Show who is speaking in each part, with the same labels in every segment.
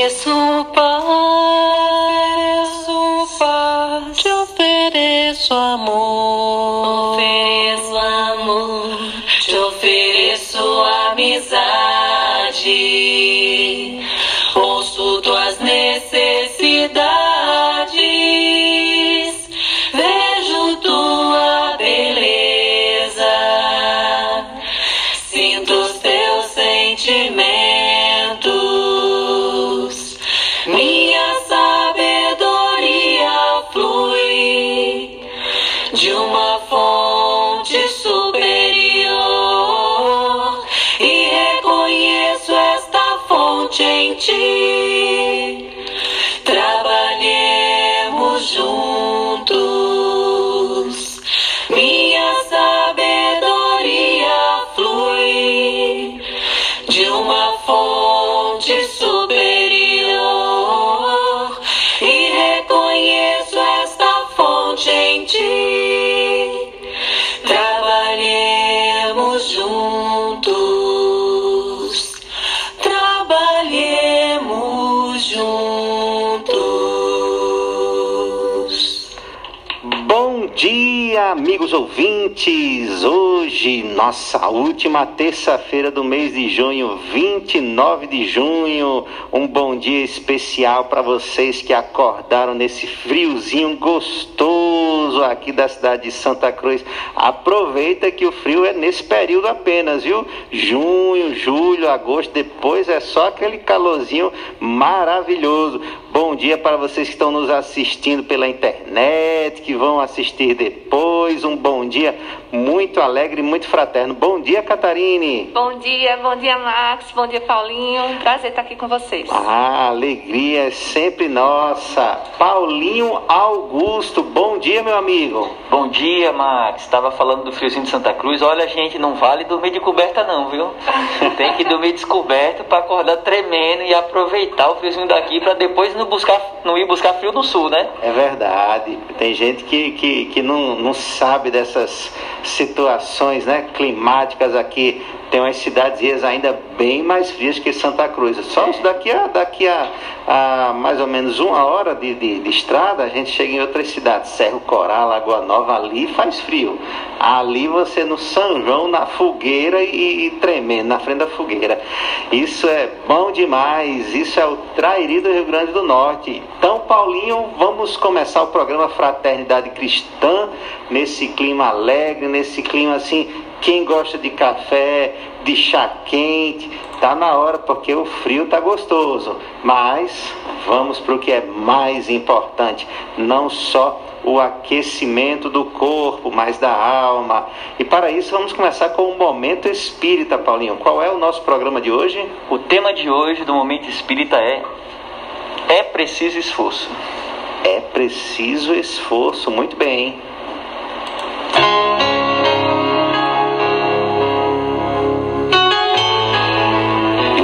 Speaker 1: ofereço paz,
Speaker 2: amigos ouvintes! Hoje, nossa última terça-feira do mês de junho, 29 de junho. Um bom dia especial para vocês que acordaram nesse friozinho gostoso aqui da cidade de Santa Cruz. Aproveita que o frio é nesse período apenas, viu? Junho, julho, agosto, depois é só aquele calorzinho maravilhoso. Bom dia para vocês que estão nos assistindo pela internet, que vão assistir depois. Um bom dia muito alegre, muito fraterno. Bom dia, Catarine.
Speaker 3: Bom dia, bom dia, Max. Bom dia, Paulinho. Prazer estar aqui com vocês.
Speaker 2: Ah, alegria é sempre nossa. Paulinho Augusto, bom dia, meu amigo.
Speaker 4: Bom dia, Max. Estava falando do friozinho de Santa Cruz. Olha, gente, não vale dormir de coberta não, viu? Tem que dormir descoberto para acordar tremendo e aproveitar o friozinho daqui para depois não, buscar, não ir buscar frio no sul, né?
Speaker 2: É verdade. Tem gente que, que, que não, não sabe dessas situações né, climáticas aqui. Tem umas cidades ainda bem mais frias que Santa Cruz. Só daqui a, daqui a, a mais ou menos uma hora de, de, de, estrada, a gente chega em outras cidades. Cerro Coral, Lagoa Nova, ali faz frio. Ali você no São João, na fogueira e, e tremendo, na frente da fogueira. Isso é bom demais. Isso é o Trairi do Rio Grande do Norte. Então, Paulinho, vamos começar o programa Fraternidade Cristã nesse clima alegre, nesse clima assim quem gosta de café, de chá quente, tá na hora porque o frio tá gostoso. Mas vamos para o que é mais importante, não só o aquecimento do corpo, mas da alma. E para isso vamos começar com o momento espírita, Paulinho. Qual é o nosso programa de hoje?
Speaker 4: O tema de hoje do momento espírita é é preciso esforço.
Speaker 2: É preciso esforço, muito bem.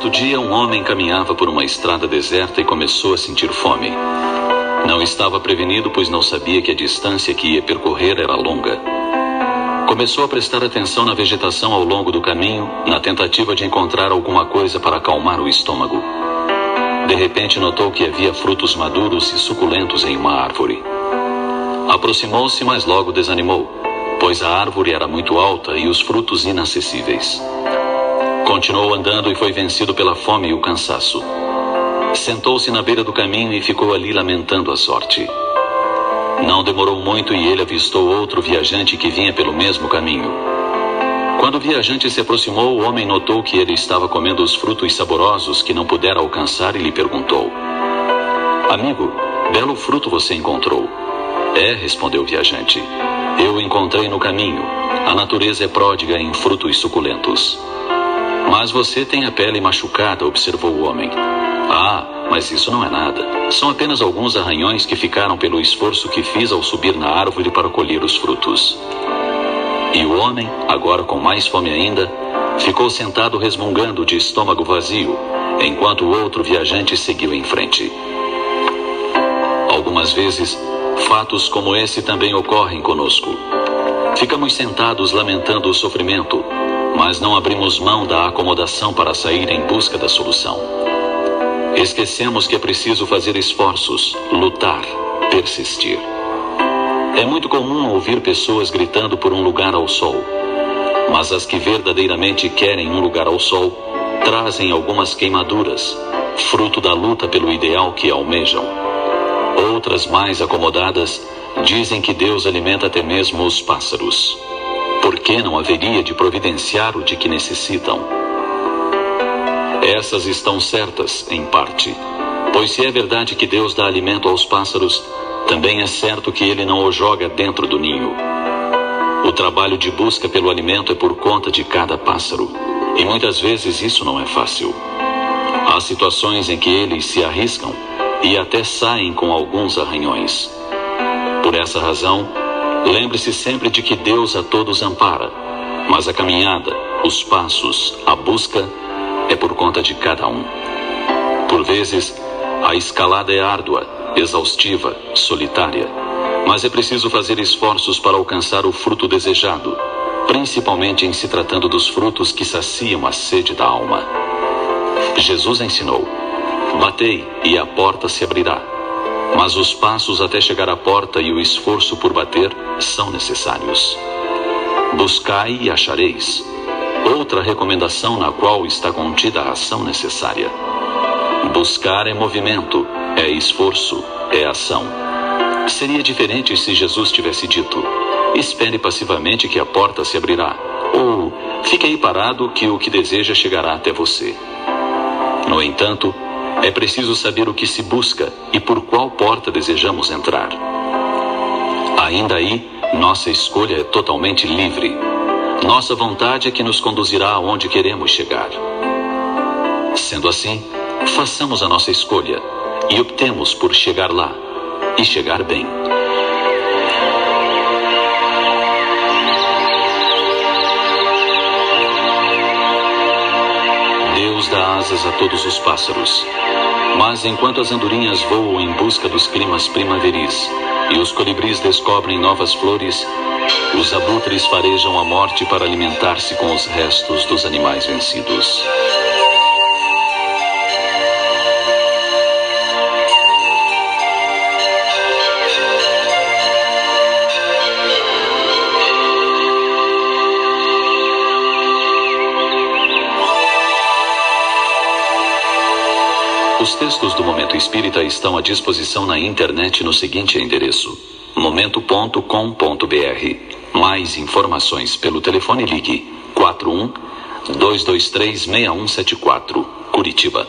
Speaker 5: Certo dia, um homem caminhava por uma estrada deserta e começou a sentir fome. Não estava prevenido, pois não sabia que a distância que ia percorrer era longa. Começou a prestar atenção na vegetação ao longo do caminho, na tentativa de encontrar alguma coisa para acalmar o estômago. De repente, notou que havia frutos maduros e suculentos em uma árvore. Aproximou-se, mas logo desanimou, pois a árvore era muito alta e os frutos inacessíveis. Continuou andando e foi vencido pela fome e o cansaço. Sentou-se na beira do caminho e ficou ali lamentando a sorte. Não demorou muito e ele avistou outro viajante que vinha pelo mesmo caminho. Quando o viajante se aproximou, o homem notou que ele estava comendo os frutos saborosos que não pudera alcançar e lhe perguntou: Amigo, belo fruto você encontrou? É, respondeu o viajante. Eu encontrei no caminho. A natureza é pródiga em frutos suculentos. Mas você tem a pele machucada, observou o homem. Ah, Mas isso não é nada. São apenas alguns arranhões que ficaram pelo esforço que fiz ao subir na árvore para colher os frutos. E o homem, agora com mais fome ainda, ficou sentado resmungando de estômago vazio, enquanto o outro viajante seguiu em frente. Algumas vezes, fatos como esse também ocorrem conosco. Ficamos sentados lamentando o sofrimento, mas não abrimos mão da acomodação para sair em busca da solução. Esquecemos que é preciso fazer esforços, lutar, persistir. É muito comum ouvir pessoas gritando por um lugar ao sol, mas as que verdadeiramente querem um lugar ao sol trazem algumas queimaduras, fruto da luta pelo ideal que almejam. Outras mais acomodadas dizem que Deus alimenta até mesmo os pássaros. Por que não haveria de providenciar o de que necessitam? Essas estão certas, em parte. Pois se é verdade que Deus dá alimento aos pássaros, também é certo que ele não o joga dentro do ninho. O trabalho de busca pelo alimento é por conta de cada pássaro, e muitas vezes isso não é fácil. Há situações em que eles se arriscam e até saem com alguns arranhões. Por essa razão, lembre-se sempre de que Deus a todos ampara, mas a caminhada, os passos, a busca é por conta de cada um. Por vezes, a escalada é árdua, exaustiva, solitária, mas é preciso fazer esforços para alcançar o fruto desejado, principalmente em se tratando dos frutos que saciam a sede da alma. Jesus ensinou: Batei e a porta se abrirá. Mas os passos até chegar à porta e o esforço por bater são necessários. Buscai e achareis. Outra recomendação na qual está contida a ação necessária. Buscar é movimento, é esforço, é ação. Seria diferente se Jesus tivesse dito: espere passivamente que a porta se abrirá, ou fique aí parado que o que deseja chegará até você. No entanto, é preciso saber o que se busca e por qual porta desejamos entrar. Ainda aí, nossa escolha é totalmente livre. Nossa vontade é que nos conduzirá aonde queremos chegar. Sendo assim, façamos a nossa escolha e optemos por chegar lá e chegar bem. Dá asas a todos os pássaros. Mas enquanto as andorinhas voam em busca dos climas primaveris e os colibris descobrem novas flores, os abutres farejam a morte para alimentar-se com os restos dos animais vencidos. Os textos do Momento Espírita estão à disposição na internet no seguinte endereço: momento.com.br. Mais informações pelo telefone ligue 41 223 6174, Curitiba.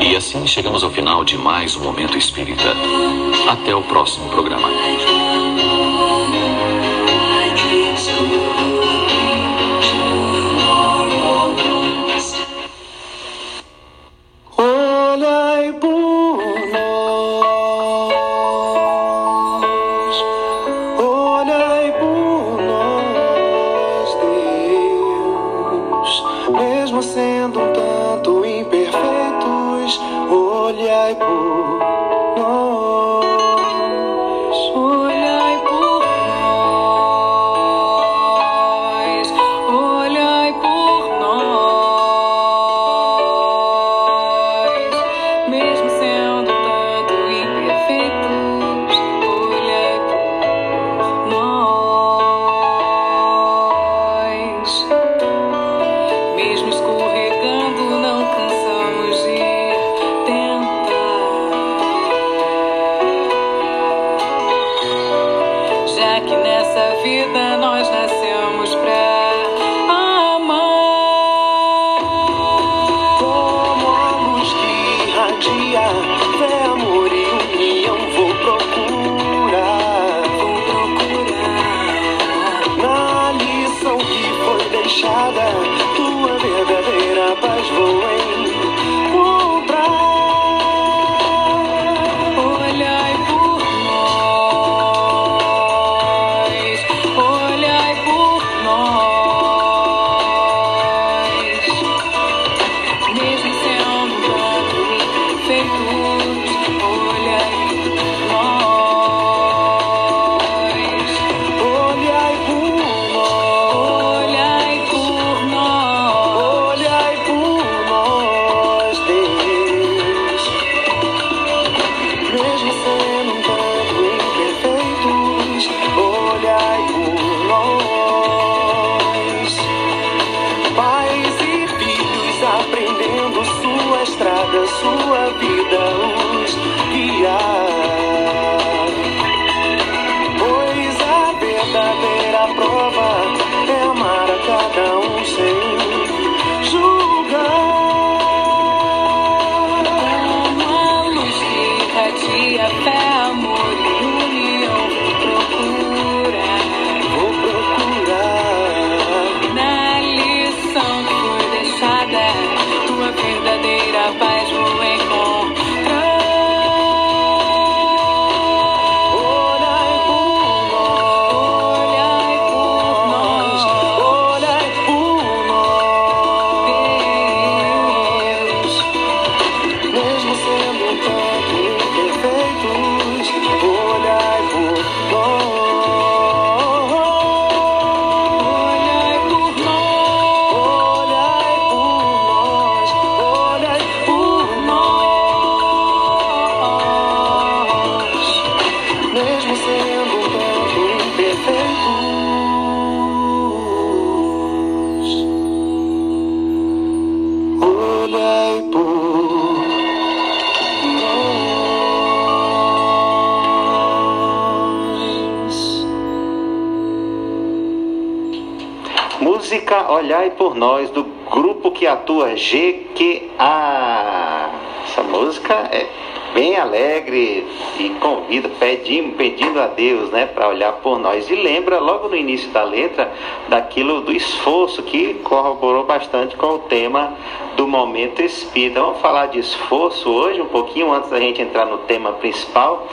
Speaker 5: E assim chegamos ao final de mais um Momento Espírita. Até o próximo programa.
Speaker 2: GQA. Essa música é bem alegre e convida, pedindo, pedindo a Deus, né, para olhar por nós. E lembra logo no início da letra daquilo do esforço que corroborou bastante com o tema do momento espírita. Vamos falar de esforço hoje, um pouquinho antes da gente entrar no tema principal.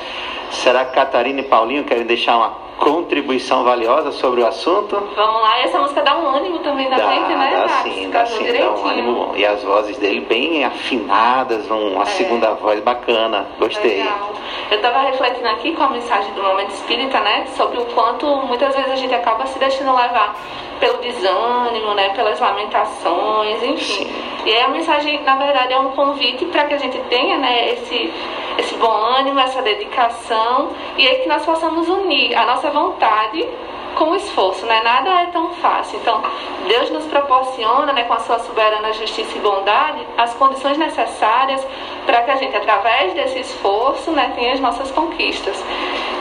Speaker 2: Será que Catarina e Paulinho querem deixar uma contribuição valiosa sobre o assunto?
Speaker 3: Vamos lá, e essa música dá um ânimo também na
Speaker 2: Dá,
Speaker 3: gente, né?
Speaker 2: dá
Speaker 3: Max?
Speaker 2: sim, dá sim, dá um
Speaker 3: direitinho.
Speaker 2: ânimo. E as vozes dele bem afinadas, um- uma
Speaker 3: É.
Speaker 2: segunda voz bacana. Gostei.
Speaker 3: Legal. Eu estava refletindo aqui com a mensagem do Momento Espírita, né? Sobre o quanto muitas vezes a gente acaba se deixando levar pelo desânimo, né? Pelas lamentações, enfim. E aí a mensagem, na verdade, é um convite para que a gente tenha, né? Esse, esse bom ânimo, essa dedicação. E aí que nós possamos unir a nossa vontade com o esforço, né? Nada é tão fácil. Então, Deus nos proporciona, né, com a sua soberana justiça e bondade, as condições necessárias para que a gente, através desse esforço, né, tenha as nossas conquistas.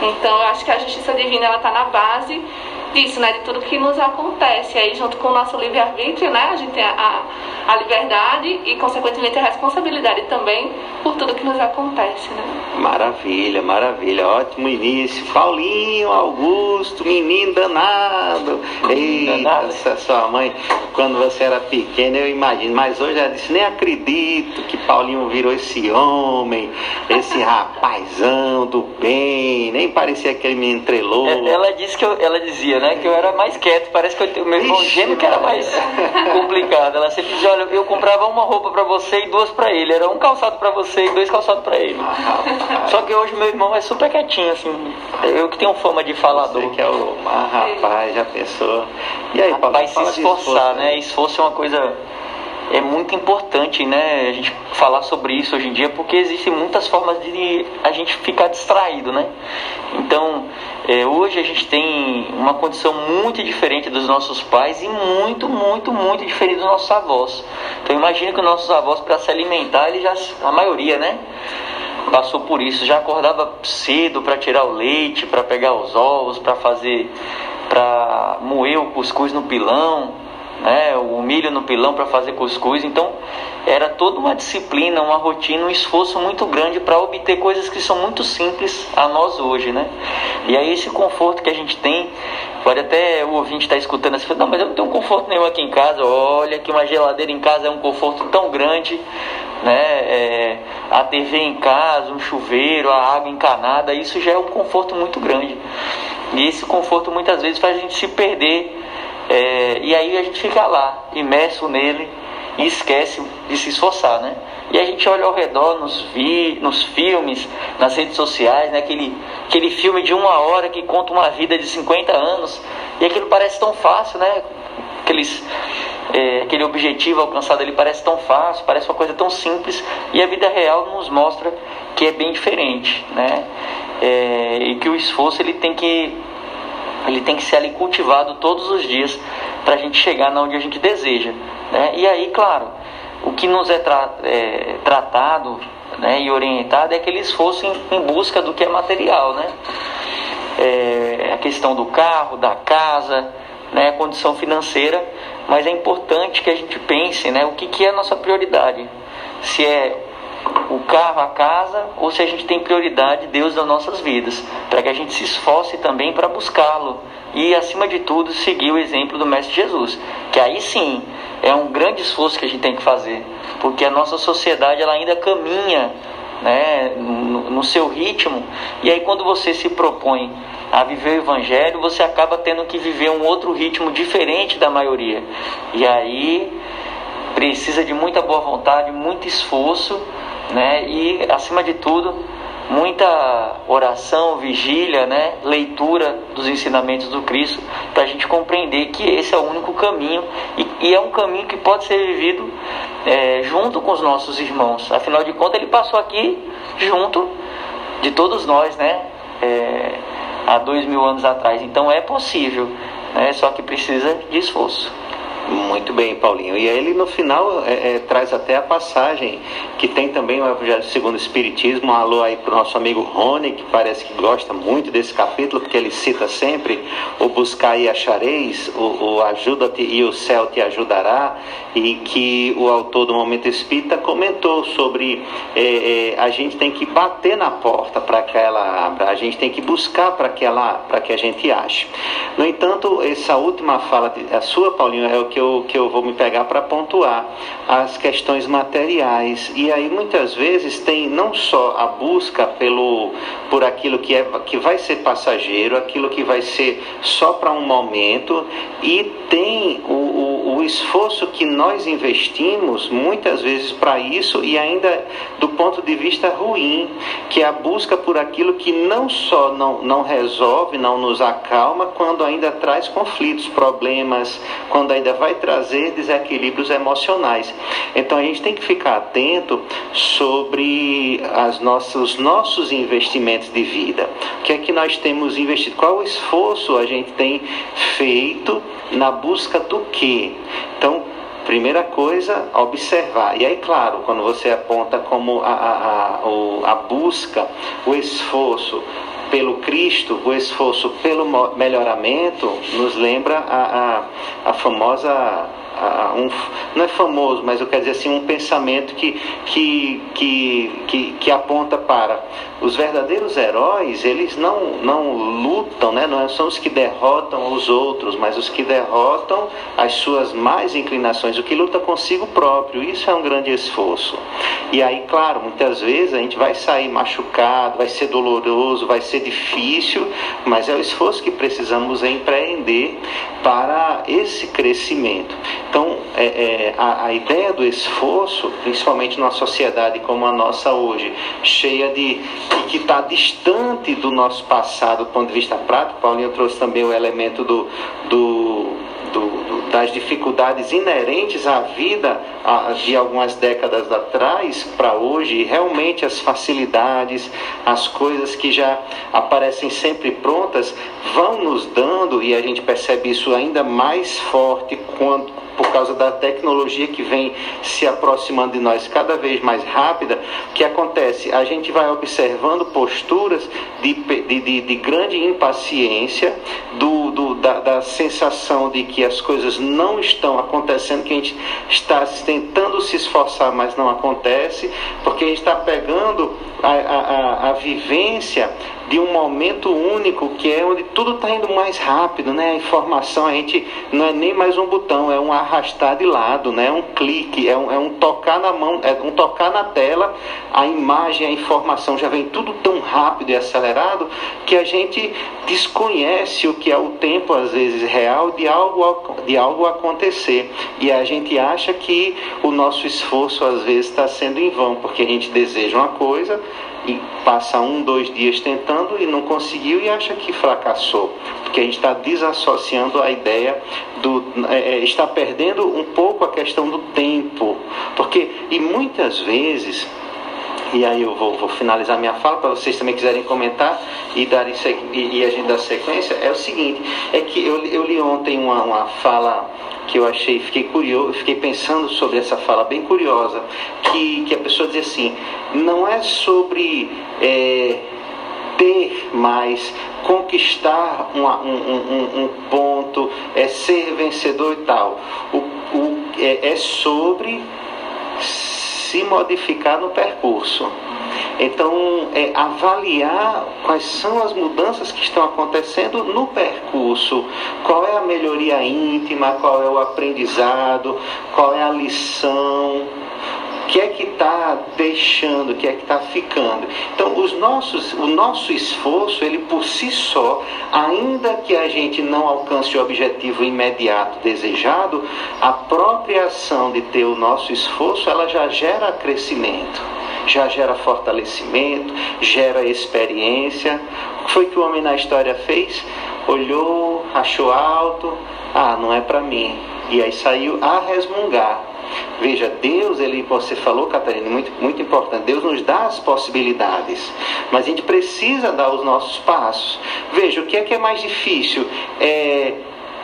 Speaker 3: Então, eu acho que a justiça divina ela está na base disso, né, de tudo que nos acontece. Aí, junto com o nosso livre-arbítrio, né, a gente tem a, a liberdade e, consequentemente, a responsabilidade também por tudo que nos acontece, né?
Speaker 2: Maravilha, maravilha. Ótimo início. Paulinho, Augusto, menino danado. Eita,
Speaker 4: danado.
Speaker 2: essa sua mãe, quando você era pequena, eu imagino. Mas hoje ela disse, nem acredito que Paulinho virou esse homem, esse rapazão do bem. Nem parecia aquele menino treloso.
Speaker 4: É, Ela disse que eu- ela dizia, né, que eu era mais quieto. Parece que eu, o meu irmão
Speaker 2: Ixi,
Speaker 4: gêmeo que era mais complicado. Ela sempre dizia, olha, eu comprava uma roupa pra você e duas pra ele. Era um calçado pra você e dois calçados pra ele.
Speaker 2: Rapaz,
Speaker 4: Só que hoje meu irmão é super quietinho, assim. Eu que tenho fama de falador.
Speaker 2: Você que é o. Ah, rapaz, já pensou? E aí, Paulo?
Speaker 4: Vai se esforçar,
Speaker 2: esforço,
Speaker 4: né? Esforço é uma coisa é muito importante, né? A gente falar sobre isso hoje em dia, porque existem muitas formas de a gente ficar distraído, né? Então, é, hoje a gente tem uma condição muito diferente dos nossos pais e muito, muito, muito diferente dos nossos avós. Então, imagina que os nossos avós para se alimentar, eles já a maioria, né? Passou por isso, já acordava cedo para tirar o leite, para pegar os ovos, para fazer, para moer o cuscuz no pilão, né, o milho no pilão para fazer cuscuz. Então, era toda uma disciplina, uma rotina, um esforço muito grande para obter coisas que são muito simples a nós hoje, né? E aí esse conforto que a gente tem, pode até o ouvinte estar tá escutando assim, não, mas eu não tenho conforto nenhum aqui em casa. Olha que uma geladeira em casa é um conforto tão grande, né? É, a TV em casa, um chuveiro, a água encanada, isso já é um conforto muito grande. E esse conforto muitas vezes faz a gente se perder. É, e aí a gente fica lá, imerso nele, e esquece de se esforçar, né? E a gente olha ao redor nos, vi, nos filmes, nas redes sociais, né? aquele, aquele filme de uma hora que conta uma vida de 50 anos, e aquilo parece tão fácil, né? Aqueles, é, aquele objetivo alcançado ali parece tão fácil, parece uma coisa tão simples, e a vida real nos mostra que é bem diferente, né? É, e que o esforço ele tem que ele tem que ser ali cultivado todos os dias para a gente chegar na onde a gente deseja. Né? E aí, claro, o que nos é, tra é tratado né, e orientado é que eles fossem em busca do que é material. Né? É, a questão do carro, da casa, né, a condição financeira, mas é importante que a gente pense né, o que, que é a nossa prioridade. Se é o carro, a casa, ou se a gente tem prioridade Deus nas nossas vidas, para que a gente se esforce também para buscá-lo e, acima de tudo, seguir o exemplo do Mestre Jesus, que aí sim é um grande esforço que a gente tem que fazer, porque a nossa sociedade ela ainda caminha né, no, no seu ritmo, e aí quando você se propõe a viver o Evangelho, você acaba tendo que viver um outro ritmo diferente da maioria, e aí precisa de muita boa vontade, muito esforço né? E acima de tudo, muita oração, vigília, né? Leitura dos ensinamentos do Cristo, para a gente compreender que esse é o único caminho e, e é um caminho que pode ser vivido é, junto com os nossos irmãos. Afinal de contas, ele passou aqui junto de todos nós, né? É, há dois mil anos atrás. Então é possível, né? Só que precisa de esforço.
Speaker 2: Muito bem, Paulinho. E aí ele no final é, é, traz até a passagem que tem também o Evangelho segundo o Espiritismo. Um alô aí para o nosso amigo Rony, que parece que gosta muito desse capítulo, porque ele cita sempre o buscar e achareis, o, o ajuda-te e o céu te ajudará, e que o autor do Momento Espírita comentou sobre é, é, a gente tem que bater na porta para que ela abra, a gente tem que buscar para que ela para que a gente ache. No entanto, essa última fala, a sua, Paulinho, é o que eu, que eu vou me pegar para pontuar as questões materiais. E aí muitas vezes tem não só a busca pelo, por aquilo que, é, que vai ser passageiro, aquilo que vai ser só para um momento, e tem o, o, o esforço que nós investimos muitas vezes para isso e ainda do ponto de vista ruim, que é a busca por aquilo que não só não, não resolve, não nos acalma, quando ainda traz conflitos, problemas, quando ainda vai trazer desequilíbrios emocionais. Então a gente tem que ficar atento sobre as nossas, os nossos investimentos de vida. O que é que nós temos investido? Qual o esforço a gente tem feito na busca do que? Então, primeira coisa, observar. E aí, claro, quando você aponta como a, a, a, a busca, o esforço pelo Cristo, o esforço pelo melhoramento, nos lembra a, a, a famosa um, não é famoso, mas eu quero dizer assim, um pensamento que, que, que, que, que aponta para os verdadeiros heróis, eles não, não lutam, né? não são os que derrotam os outros, mas os que derrotam as suas mais inclinações, o que luta consigo próprio. Isso é um grande esforço. E aí, claro, muitas vezes a gente vai sair machucado, vai ser doloroso, vai ser difícil, mas é o esforço que precisamos empreender para esse crescimento. Então, é, é, a, a, ideia do esforço, principalmente numa sociedade como a nossa hoje, cheia de. que está distante do nosso passado do ponto de vista prático, Paulinho trouxe também o elemento do, do, das dificuldades inerentes à vida de algumas décadas atrás para hoje, realmente as facilidades, as coisas que já aparecem sempre prontas, vão nos dando, e a gente percebe isso ainda mais forte quando por causa da tecnologia que vem se aproximando de nós cada vez mais rápida, o que acontece? A gente vai observando posturas de, de, de, de grande impaciência, do, do da, da, sensação de que as coisas não estão acontecendo, que a gente está tentando se esforçar, mas não acontece, porque a gente está pegando a, a, a vivência de um momento único que é onde tudo está indo mais rápido, né? A informação a gente não é nem mais um botão, é um arrastar de lado, né? É um clique, é um, é um tocar na mão, é um tocar na tela, a imagem, a informação já vem tudo tão rápido e acelerado que a gente desconhece o que é o tempo às vezes real de algo de algo acontecer e a gente acha que o nosso esforço às vezes está sendo em vão porque a gente deseja uma coisa e passa um, dois dias tentando e não conseguiu e acha que fracassou, porque a gente está desassociando a ideia do. É, é, está perdendo um pouco a questão do tempo, porque e muitas vezes e aí eu vou, vou finalizar minha fala para vocês também quiserem comentar e, darem, e, e a gente dar sequência, é o seguinte, é que eu, eu li ontem uma, uma fala que eu achei, fiquei curioso, fiquei pensando sobre essa fala bem curiosa, que, que a pessoa diz assim, não é sobre é, ter mais, conquistar uma, um, um, um, ponto, é ser vencedor e tal. O, o, é, é sobre se modificar no percurso. Então, é, avaliar quais são as mudanças que estão acontecendo no percurso, qual é a melhoria íntima, qual é o aprendizado, qual é a lição, que é que está deixando, o que é que está ficando. Então, os nossos, o nosso esforço, ele por si só, ainda que a gente não alcance o objetivo imediato desejado, a própria ação de ter o nosso esforço, ela já gera crescimento, já gera fortalecimento, gera experiência. O que foi que o homem na história fez? Olhou, achou alto, ah, não é para mim. E aí saiu a resmungar Veja, Deus, ele, você falou, Catarina, muito, muito importante, Deus nos dá as possibilidades, mas a gente precisa dar os nossos passos. Veja, o que é que é mais difícil? É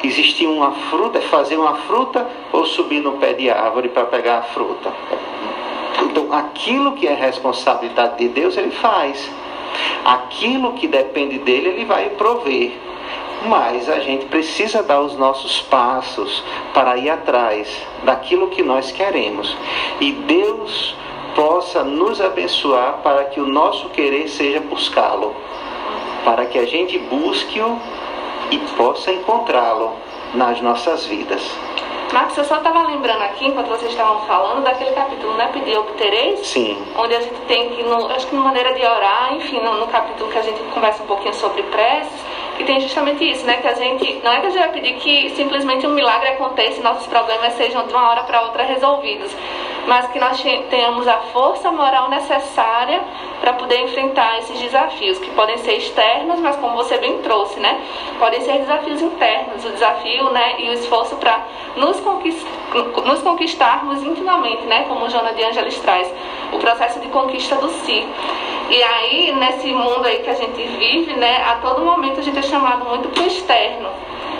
Speaker 2: existir uma fruta, é fazer uma fruta ou subir no pé de árvore para pegar a fruta? Então, aquilo que é responsabilidade de Deus, ele faz. Aquilo que depende dele, ele vai prover mas a gente precisa dar os nossos passos para ir atrás daquilo que nós queremos. E Deus possa nos abençoar para que o nosso querer seja buscá-lo, para que a gente busque-o e possa encontrá-lo nas nossas vidas.
Speaker 3: Marcos, eu só estava lembrando aqui, enquanto vocês estavam falando, daquele capítulo, né? Pedir obtereis?
Speaker 2: Sim.
Speaker 3: Onde a gente tem que, no, acho que na maneira de orar, enfim, no, no capítulo que a gente conversa um pouquinho sobre preces, e tem justamente isso, né? Que a gente. Não é que a gente vai pedir que simplesmente um milagre aconteça e nossos problemas sejam de uma hora para outra resolvidos, mas que nós tenhamos a força moral necessária para poder enfrentar esses desafios, que podem ser externos, mas como você bem trouxe, né? Podem ser desafios internos, o desafio, né? E o esforço para nos, nos conquistarmos intimamente, né? Como Jona de Angelis traz, o processo de conquista do si. E aí, nesse mundo aí que a gente vive, né? A todo momento a gente é chamado muito para o externo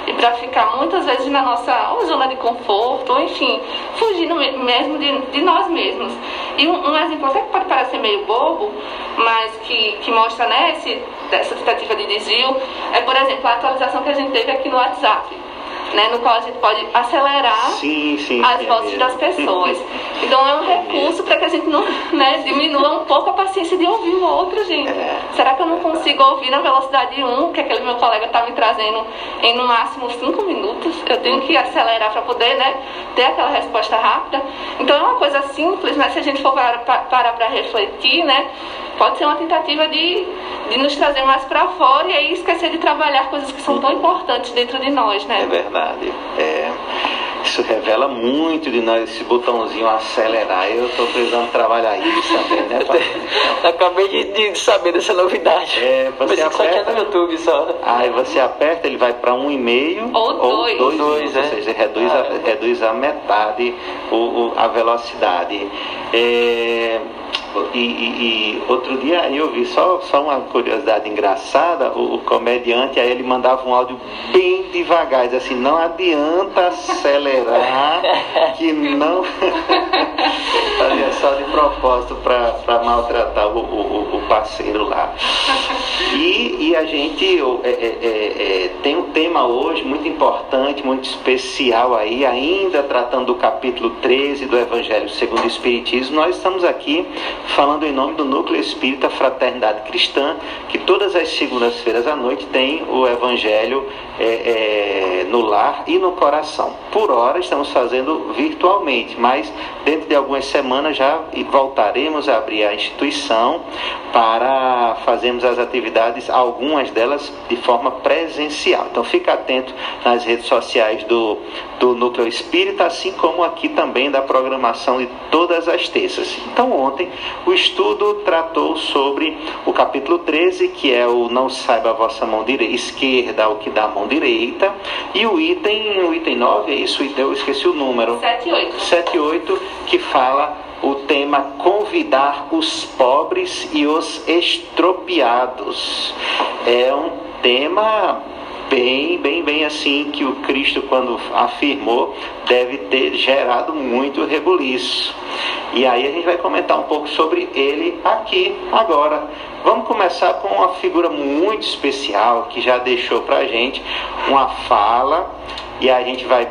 Speaker 3: e para ficar muitas vezes na nossa ou zona de conforto, ou enfim, fugindo mesmo de, de nós mesmos. E um, um, exemplo até que pode parecer meio bobo, mas que, que mostra né, esse, essa tentativa de desvio, é, por exemplo, a atualização que a gente teve aqui no WhatsApp né, no qual a gente pode acelerar
Speaker 2: sim, sim,
Speaker 3: as vozes das pessoas. Então é um recurso para que a gente não né, diminua um pouco a paciência de ouvir o outro, gente. É, Será que eu não consigo ouvir na velocidade 1, que aquele meu colega está me trazendo em no máximo 5 minutos? Eu tenho que acelerar para poder né, ter aquela resposta rápida. Então é uma coisa simples, mas se a gente for parar para refletir, né, pode ser uma tentativa de, de nos trazer mais para fora e aí esquecer de trabalhar coisas que são tão importantes dentro de nós, né?
Speaker 2: É verdade. É, isso revela muito de nós, esse botãozinho acelerar. Eu estou precisando trabalhar isso também, né?
Speaker 4: Acabei de, de, saber dessa novidade.
Speaker 2: É, você
Speaker 4: aperta, só tinha no YouTube só.
Speaker 2: Aí você aperta, ele vai para um e meio
Speaker 3: ou, ou dois,
Speaker 2: dois, dois ou seja, reduz, ah, a, reduz a metade o, o a velocidade. É, e, e, e, outro dia eu vi só, só uma curiosidade engraçada, o, o, comediante aí ele mandava um áudio bem devagar, diz assim, não adianta acelerar que não fazia só de propósito para maltratar o, o, o, parceiro lá. E, e a gente é, é, é, é, tem um tema hoje muito importante, muito especial aí, ainda tratando do capítulo 13 do Evangelho segundo o Espiritismo. Nós estamos aqui falando em nome do Núcleo Espírita Fraternidade Cristã, que todas as segundas-feiras à noite tem o Evangelho é, é, no lar e no coração. Por hora estamos fazendo virtualmente, mas dentro de algumas semanas já voltaremos a abrir a instituição para fazermos as atividades, algumas delas de forma presencial. Então fica atento nas redes sociais do, do Núcleo Espírita, assim como aqui também da programação de todas as terças. Então ontem o estudo tratou sobre o capítulo 13, que é o Não saiba a vossa mão direita, esquerda o que dá a mão direita, e o item, o item 9, é isso, eu esqueci o número.
Speaker 3: 7 e 8.
Speaker 2: 7 e 8, que fala o tema convidar os pobres e os estropiados. É um tema bem, bem, bem assim que o Cristo, quando afirmou, deve ter gerado muito rebuliço. E aí a gente vai comentar um pouco sobre ele aqui, agora. Vamos começar com uma figura muito especial que já deixou pra gente uma fala, e a gente vai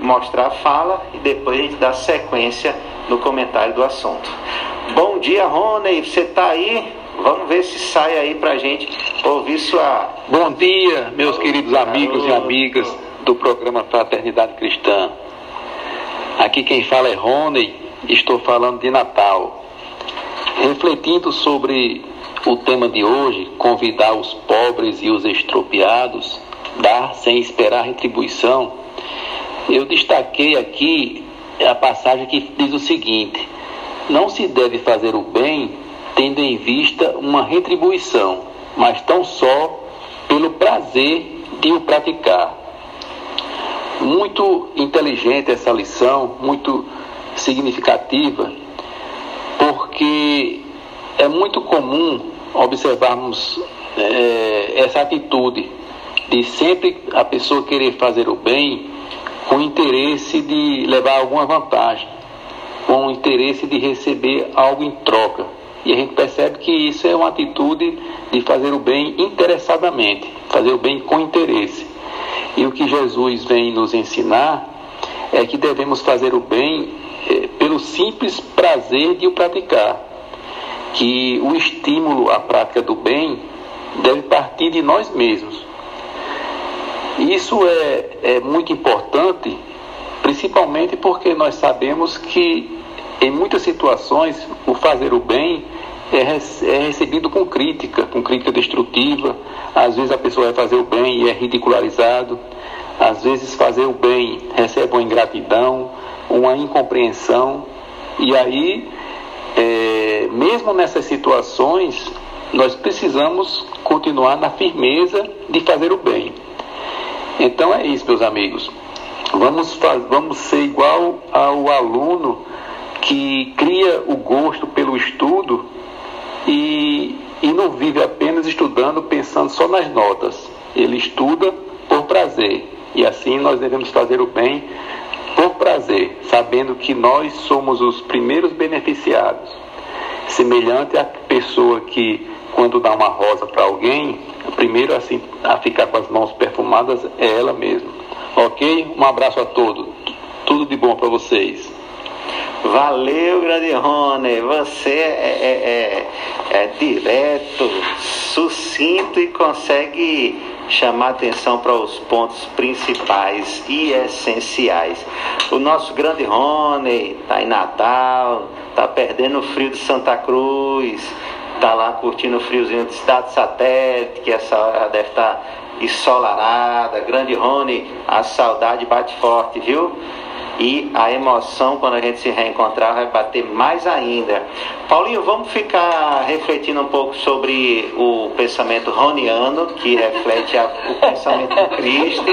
Speaker 2: mostrar a fala e depois a gente dá sequência no comentário do assunto. Bom dia, Rony, você está aí? Vamos ver se sai aí para a gente ouvir sua.
Speaker 6: Bom dia, meus queridos amigos e amigas do programa Fraternidade Cristã. Aqui quem fala é Rony, estou falando de Natal. Refletindo sobre o tema de hoje, convidar os pobres e os estropiados, dar sem esperar retribuição, eu destaquei aqui a passagem que diz o seguinte: Não se deve fazer o bem tendo em vista uma retribuição, mas tão só pelo prazer de o praticar. Muito inteligente essa lição, muito significativa, porque é muito comum observarmos é, essa atitude de sempre a pessoa querer fazer o bem com interesse de levar alguma vantagem, com interesse de receber algo em troca. E a gente percebe que isso é uma atitude de fazer o bem interessadamente, fazer o bem com interesse. E o que Jesus vem nos ensinar é que devemos fazer o bem eh, pelo simples prazer de o praticar. Que o estímulo à prática do bem deve partir de nós mesmos. Isso é, é muito importante, principalmente porque nós sabemos que em muitas situações o fazer o bem é, é recebido com crítica, com crítica destrutiva. Às vezes a pessoa vai fazer o bem e é ridicularizado. Às vezes fazer o bem recebe uma ingratidão, uma incompreensão. E aí, é, mesmo nessas situações, nós precisamos continuar na firmeza de fazer o bem. Então é isso, meus amigos. Vamos, vamos ser igual ao aluno que cria o gosto pelo estudo e, e não vive apenas estudando pensando só nas notas. Ele estuda por prazer. E assim nós devemos fazer o bem por prazer, sabendo que nós somos os primeiros beneficiados. Semelhante à pessoa que, quando dá uma rosa para alguém, primeiro assim, a ficar com as mãos perfumadas é ela mesma. Ok? Um abraço a todos. Tudo de bom para vocês.
Speaker 2: Valeu, grande Rony. Você é, é, é, é direto, sucinto e consegue chamar atenção para os pontos principais e essenciais. O nosso grande Rony está em Natal, está perdendo o frio de Santa Cruz, está lá curtindo o friozinho de Cidade Satélite, que essa hora deve estar tá ensolarada. Grande Rony, a saudade bate forte, viu? E a emoção quando a gente se reencontrar vai bater mais ainda. Paulinho, vamos ficar refletindo um pouco sobre o pensamento roniano, que reflete a, o pensamento do Cristo.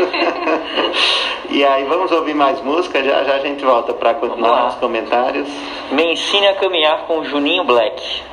Speaker 2: e aí vamos ouvir mais música, já já a gente volta para continuar os comentários.
Speaker 4: Me ensine a caminhar com Juninho Black.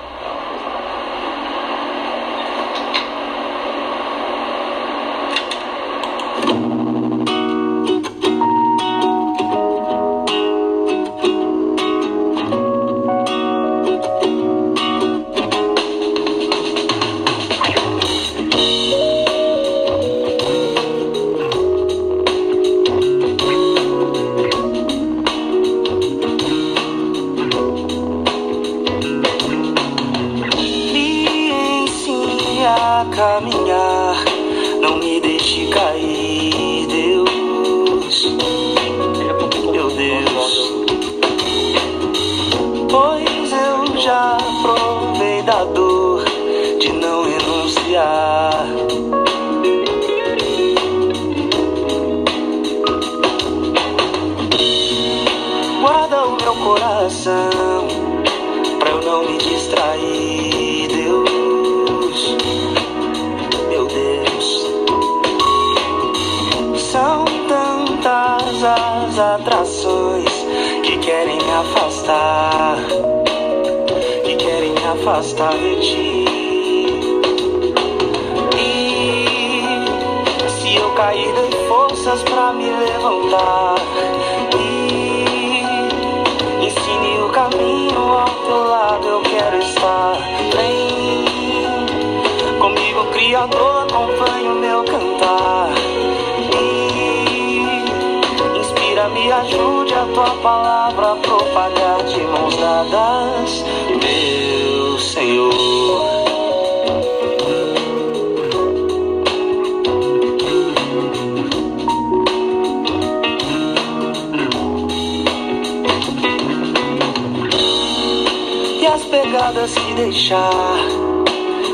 Speaker 7: As pegadas que deixar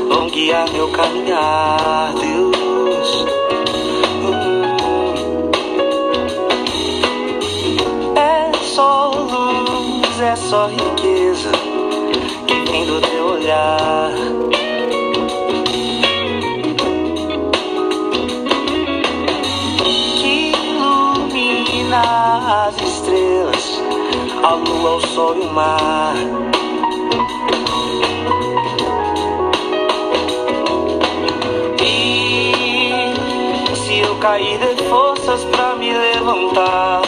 Speaker 7: vão guiar meu caminhar, Deus. Hum. É só luz, é só riqueza que vem do teu olhar. Que ilumina as estrelas, a lua, o sol e o mar. Cair, dê forças pra me levantar.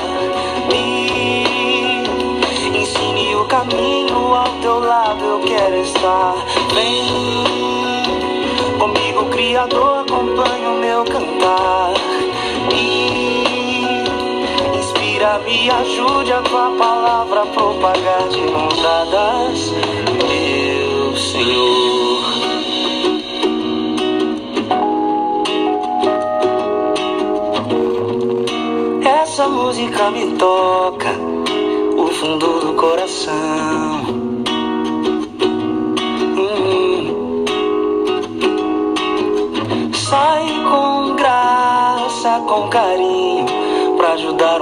Speaker 7: Me ensine o caminho ao teu lado, eu quero estar. Vem comigo, Criador, acompanhe o meu cantar. E inspira-me, ajude a tua palavra propagar de mãos dadas, meu Senhor. Música me toca o fundo do coração. Hum. Sai com graça, com carinho, pra ajudar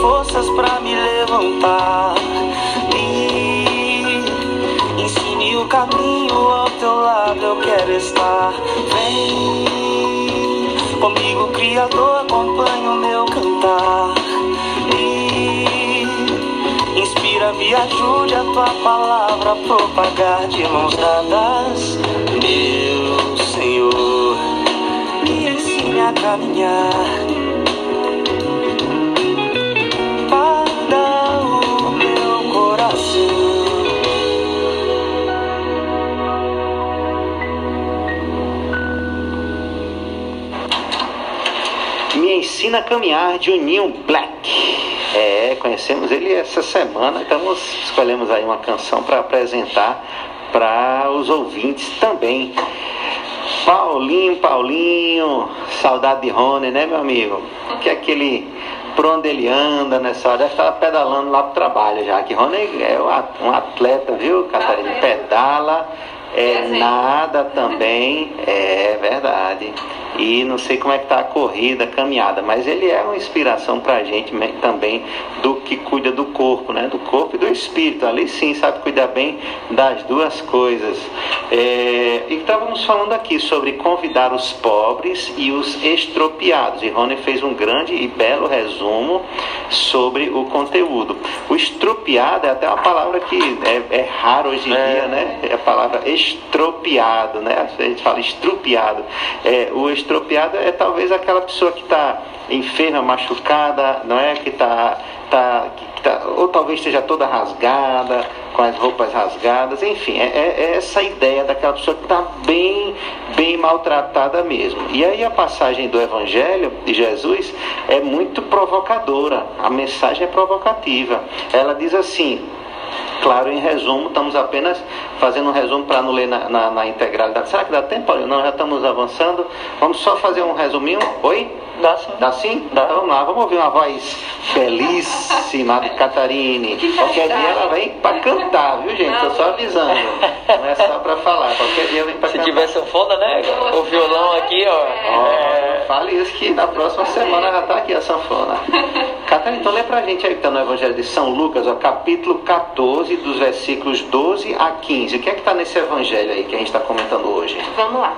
Speaker 7: forças pra me levantar. E ensine o caminho ao teu lado, eu quero estar. Vem comigo, Criador, acompanhe o meu cantar. E Inspira-me, ajude a tua palavra a propagar de mãos dadas, meu Senhor. Me ensine a caminhar
Speaker 2: ensina a caminhar de Juninho Black. É, conhecemos ele essa semana, então nós escolhemos aí uma canção para apresentar para os ouvintes também. Paulinho, Paulinho, saudade de Rony, né, meu amigo? Que é aquele por onde ele anda nessa hora, deve estar pedalando lá pro trabalho já. Que Rony é um atleta, viu, Catarina? Pedala, é nada também, é verdade. E não sei como é que tá a corrida, a caminhada, mas ele é uma inspiração pra gente me- também do que cuida do corpo, né? Do corpo e do espírito. Ali sim sabe cuidar bem das duas coisas. É, e estávamos falando aqui sobre convidar os pobres e os estropiados. E Rony fez um grande e belo resumo sobre o conteúdo. O estropiado é até uma palavra que é, é raro hoje em
Speaker 4: É.
Speaker 2: dia, né? É a palavra estropiado, né? A gente fala estrupiado. É, o estropiado é talvez aquela pessoa que está enferma, machucada, não é? Que está tá, que tá, ou talvez esteja toda rasgada, com as roupas rasgadas, enfim, é, é- é essa ideia daquela pessoa que está bem, bem maltratada mesmo. E aí a passagem do Evangelho de Jesus é muito provocadora, a mensagem é provocativa. Ela diz assim: Claro, em resumo, estamos apenas fazendo um resumo para não ler na, na, na, integralidade. Será que dá tempo, Paulinho? Não, já estamos avançando. Vamos só fazer um resuminho. Oi?
Speaker 4: Dá sim.
Speaker 2: Dá sim?
Speaker 4: Dá.
Speaker 2: Então vamos lá, vamos ouvir uma voz belíssima de Catarine. Qualquer dia ela vem para cantar, viu gente? Estou só avisando. Não é só para falar. Qualquer dia vem para
Speaker 4: Se
Speaker 2: cantar.
Speaker 4: tiver sanfona, né? O violão aqui, ó.
Speaker 2: Ó,
Speaker 4: É,
Speaker 2: Fale isso que na próxima semana já está aqui a sanfona. Catarina, então lê pra gente aí que está no Evangelho de São Lucas, ó, capítulo 14, dos versículos 12 a 15. O que é que está nesse evangelho aí que a gente está comentando hoje?
Speaker 3: Vamos lá.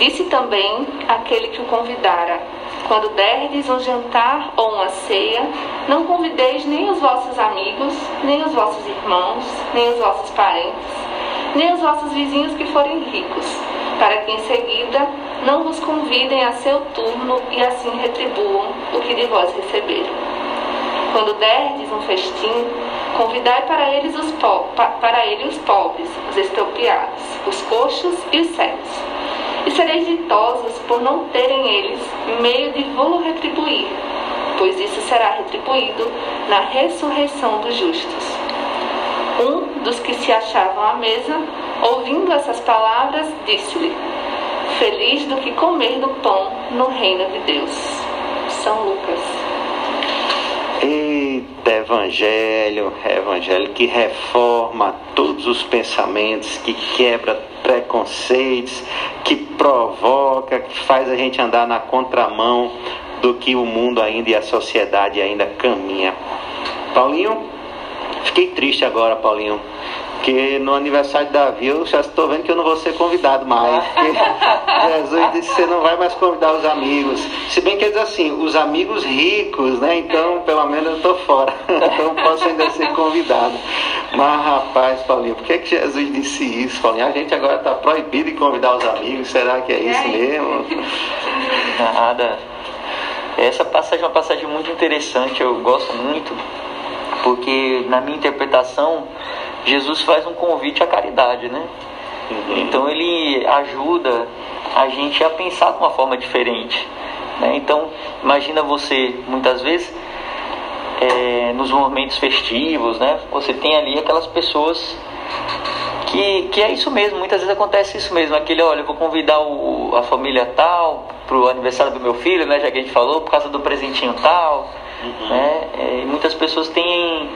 Speaker 3: Disse também aquele que o convidara: Quando derdes um jantar ou uma ceia, não convideis nem os vossos amigos, nem os vossos irmãos, nem os vossos parentes, nem os vossos vizinhos que forem ricos, para que em seguida não vos convidem a seu turno e assim retribuam o que de vós receberam. Quando derdes um festim, convidai para eles os po- pa- para ele os pobres, os expropriados, os coxos e os cegos. E sereis ditosos por não terem eles meio de vô-lo retribuir, pois isso será retribuído na ressurreição dos justos. Um dos que se achavam à mesa, ouvindo essas palavras, disse-lhe: Feliz do que comer do pão no reino de Deus. São Lucas.
Speaker 2: Eita, evangelho, evangelho que reforma todos os pensamentos, que quebra preconceitos, que provoca, que faz a gente andar na contramão do que o mundo ainda e a sociedade ainda caminha. Paulinho, fiquei triste agora, Paulinho. Porque no aniversário de Davi eu já estou vendo que eu não vou ser convidado mais. Porque Jesus disse que você não vai mais convidar os amigos. Se bem que ele diz assim, os amigos ricos, né? Então pelo menos eu estou fora. Então posso ainda ser convidado. Mas rapaz, Paulinho, por que, que Jesus disse isso, Paulinho? A gente agora está proibido de convidar os amigos. Será que é isso mesmo?
Speaker 4: Nada. Essa passagem é uma passagem muito interessante, eu gosto muito, porque na minha interpretação, Jesus faz um convite à caridade, né? Então ele ajuda a gente a pensar de uma forma diferente. Né? Então, imagina você, muitas vezes, é, nos momentos festivos, né? Você tem ali aquelas pessoas que, que é isso mesmo, muitas vezes acontece isso mesmo, aquele, olha, eu vou convidar o, a família tal pro aniversário do meu filho, né, já que a gente falou, por causa do presentinho tal, né, é, e muitas pessoas têm,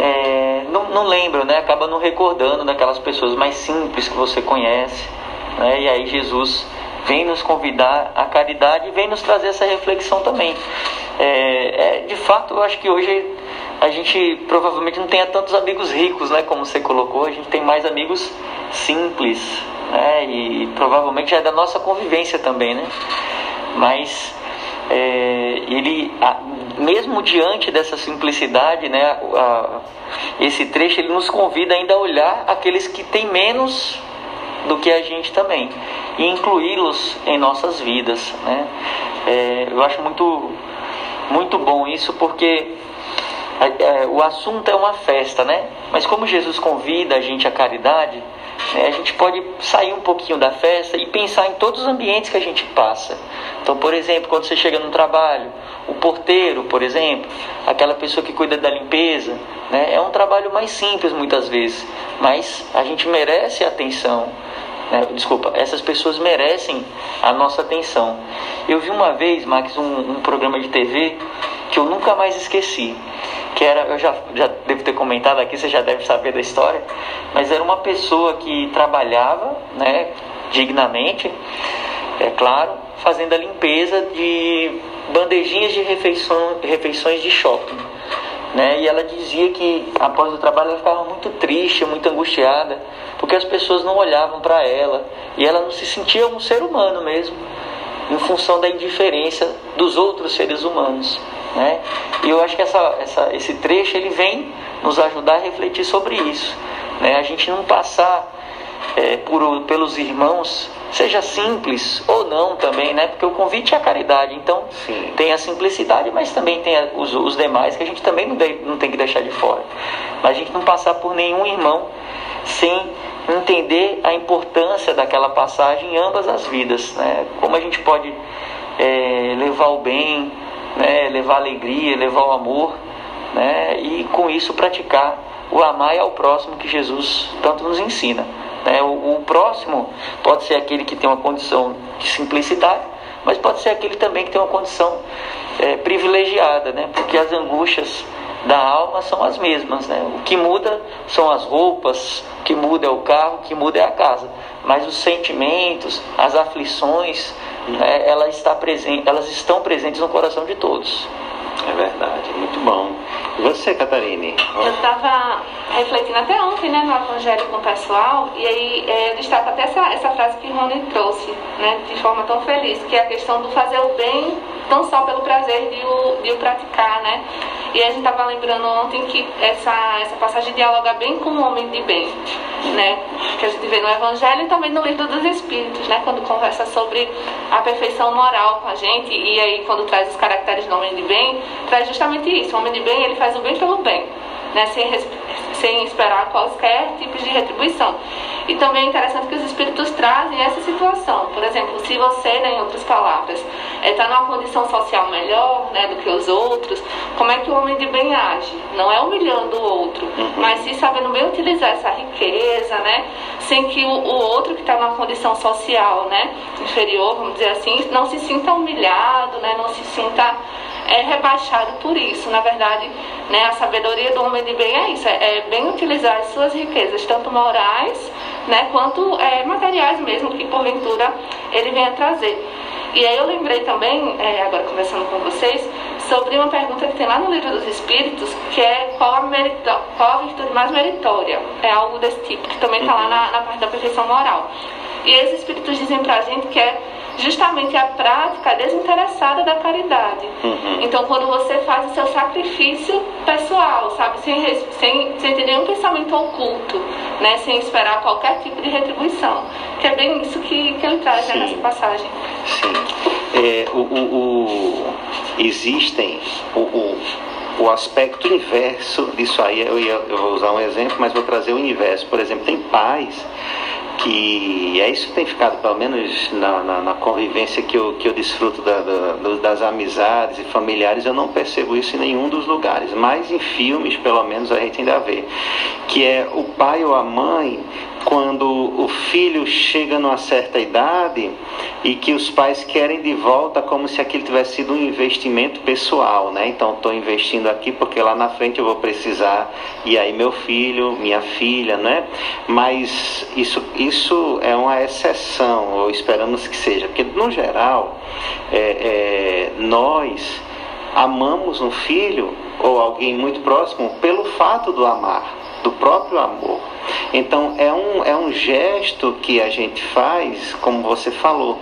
Speaker 4: é, não, não lembram, né, acaba não recordando daquelas pessoas mais simples que você conhece, né, e aí Jesus vem nos convidar à caridade e vem nos trazer essa reflexão também. É, é, de fato, eu acho que hoje a gente provavelmente não tenha tantos amigos ricos, né, como você colocou, a gente tem mais amigos simples, né, e provavelmente é da nossa convivência também, né, mas é, ele, a, mesmo diante dessa simplicidade, né, a, esse trecho ele nos convida ainda a olhar aqueles que têm menos do que a gente também e incluí-los em nossas vidas, né, é, eu acho muito muito bom isso porque é, o assunto é uma festa, né? Mas como Jesus convida a gente à caridade, a gente pode sair um pouquinho da festa e pensar em todos os ambientes que a gente passa. Então, por exemplo, quando você chega no trabalho, o porteiro, por exemplo, aquela pessoa que cuida da limpeza, né, é um trabalho mais simples muitas vezes, mas a gente merece atenção. Né? Desculpa, essas pessoas merecem a nossa atenção. Eu vi uma vez, Max, um, um programa de TV que eu nunca mais esqueci que era, eu já, já devo ter comentado aqui, você já deve saber da história, mas era uma pessoa que trabalhava, né, dignamente, é claro, fazendo a limpeza de bandejinhas de refeição, refeições de shopping. Né? E ela dizia que após o trabalho ela ficava muito triste, muito angustiada, porque as pessoas não olhavam para ela e ela não se sentia um ser humano mesmo, em função da indiferença dos outros seres humanos. Né? E eu acho que essa, essa, esse trecho ele vem nos ajudar a refletir sobre isso. Né? A gente não passar é, por, pelos irmãos, seja simples ou não também, né? porque o convite é a caridade. Então
Speaker 2: Sim.
Speaker 4: tem a simplicidade, mas também tem a, os, os demais que a gente também não, de, não tem que deixar de fora. Mas a gente não passar por nenhum irmão sem entender a importância daquela passagem em ambas as vidas. Né? Como a gente pode é, levar o bem né, levar alegria, levar o amor, né, e com isso praticar o amar ao próximo que Jesus tanto nos ensina. Né? O, o próximo pode ser aquele que tem uma condição de simplicidade, mas pode ser aquele também que tem uma condição é, privilegiada, né? porque as angústias da alma são as mesmas. Né? O que muda são as roupas, o que muda é o carro, o que muda é a casa. Mas os sentimentos, as aflições, é, elas, está presente, elas estão presentes no coração de todos.
Speaker 2: É verdade, muito bom. Você, Catarine?
Speaker 3: Eu estava refletindo até ontem, né, no Evangelho com o pessoal, e aí é, eu destaco até essa, essa frase que Rony trouxe, né, de forma tão feliz, que é a questão do fazer o bem não só pelo prazer de o, de o praticar, né? E a gente estava lembrando ontem que essa, essa passagem dialoga bem com o homem de bem, né? Que a gente vê no Evangelho e também no livro dos Espíritos, né? Quando conversa sobre a perfeição moral com a gente e aí quando traz os caracteres do homem de bem, traz justamente isso. O homem de bem, ele faz o bem pelo bem, né? Sem, sem esperar quaisquer tipos de retribuição. E também é interessante que os espíritos trazem essa situação. Por exemplo, se você, né, em outras palavras, está numa condição social melhor né, do que os outros, como é que o homem de bem age? Não é humilhando o outro, uhum. mas sim sabendo bem utilizar essa riqueza, né? Sem que o, o outro que está numa condição social né, inferior, vamos dizer assim, não se sinta humilhado, né, não se sinta é rebaixado por isso. Na verdade, né, a sabedoria do homem de bem é isso, é, é bem utilizar as suas riquezas, tanto morais né, quanto é, materiais mesmo, que porventura ele venha trazer. E aí eu lembrei também, é, agora conversando com vocês, sobre uma pergunta que tem lá no livro dos Espíritos, que é qual a, merito, qual a virtude mais meritória? É algo desse tipo, que também está lá na, na parte da perfeição moral. E esses Espíritos dizem pra gente que é justamente a prática desinteressada da caridade. Uhum. Então, quando você faz o seu sacrifício pessoal, sabe, sem, sem, sem ter nenhum pensamento oculto, né, sem esperar qualquer tipo de retribuição, que é bem isso que, que ele traz né, nessa passagem.
Speaker 2: Sim. É, o, o, o, existem o, o, o aspecto inverso disso aí. Eu, ia, eu vou usar um exemplo, mas vou trazer o inverso. Por exemplo, tem pais que é isso que tem ficado, pelo menos na, na, na convivência que eu, que eu desfruto da, da, das amizades e familiares, eu não percebo isso em nenhum dos lugares, mas em filmes, pelo menos, a gente ainda vê, que é o pai ou a mãe quando o filho chega numa certa idade e que os pais querem de volta como se aquilo tivesse sido um investimento pessoal, né? Então estou investindo aqui porque lá na frente eu vou precisar e aí meu filho, minha filha, né? Mas isso isso é uma exceção ou esperamos que seja, porque no geral é, é, nós amamos um filho ou alguém muito próximo pelo fato do amar, do próprio amor. Então é um, é um gesto que a gente faz, como você falou,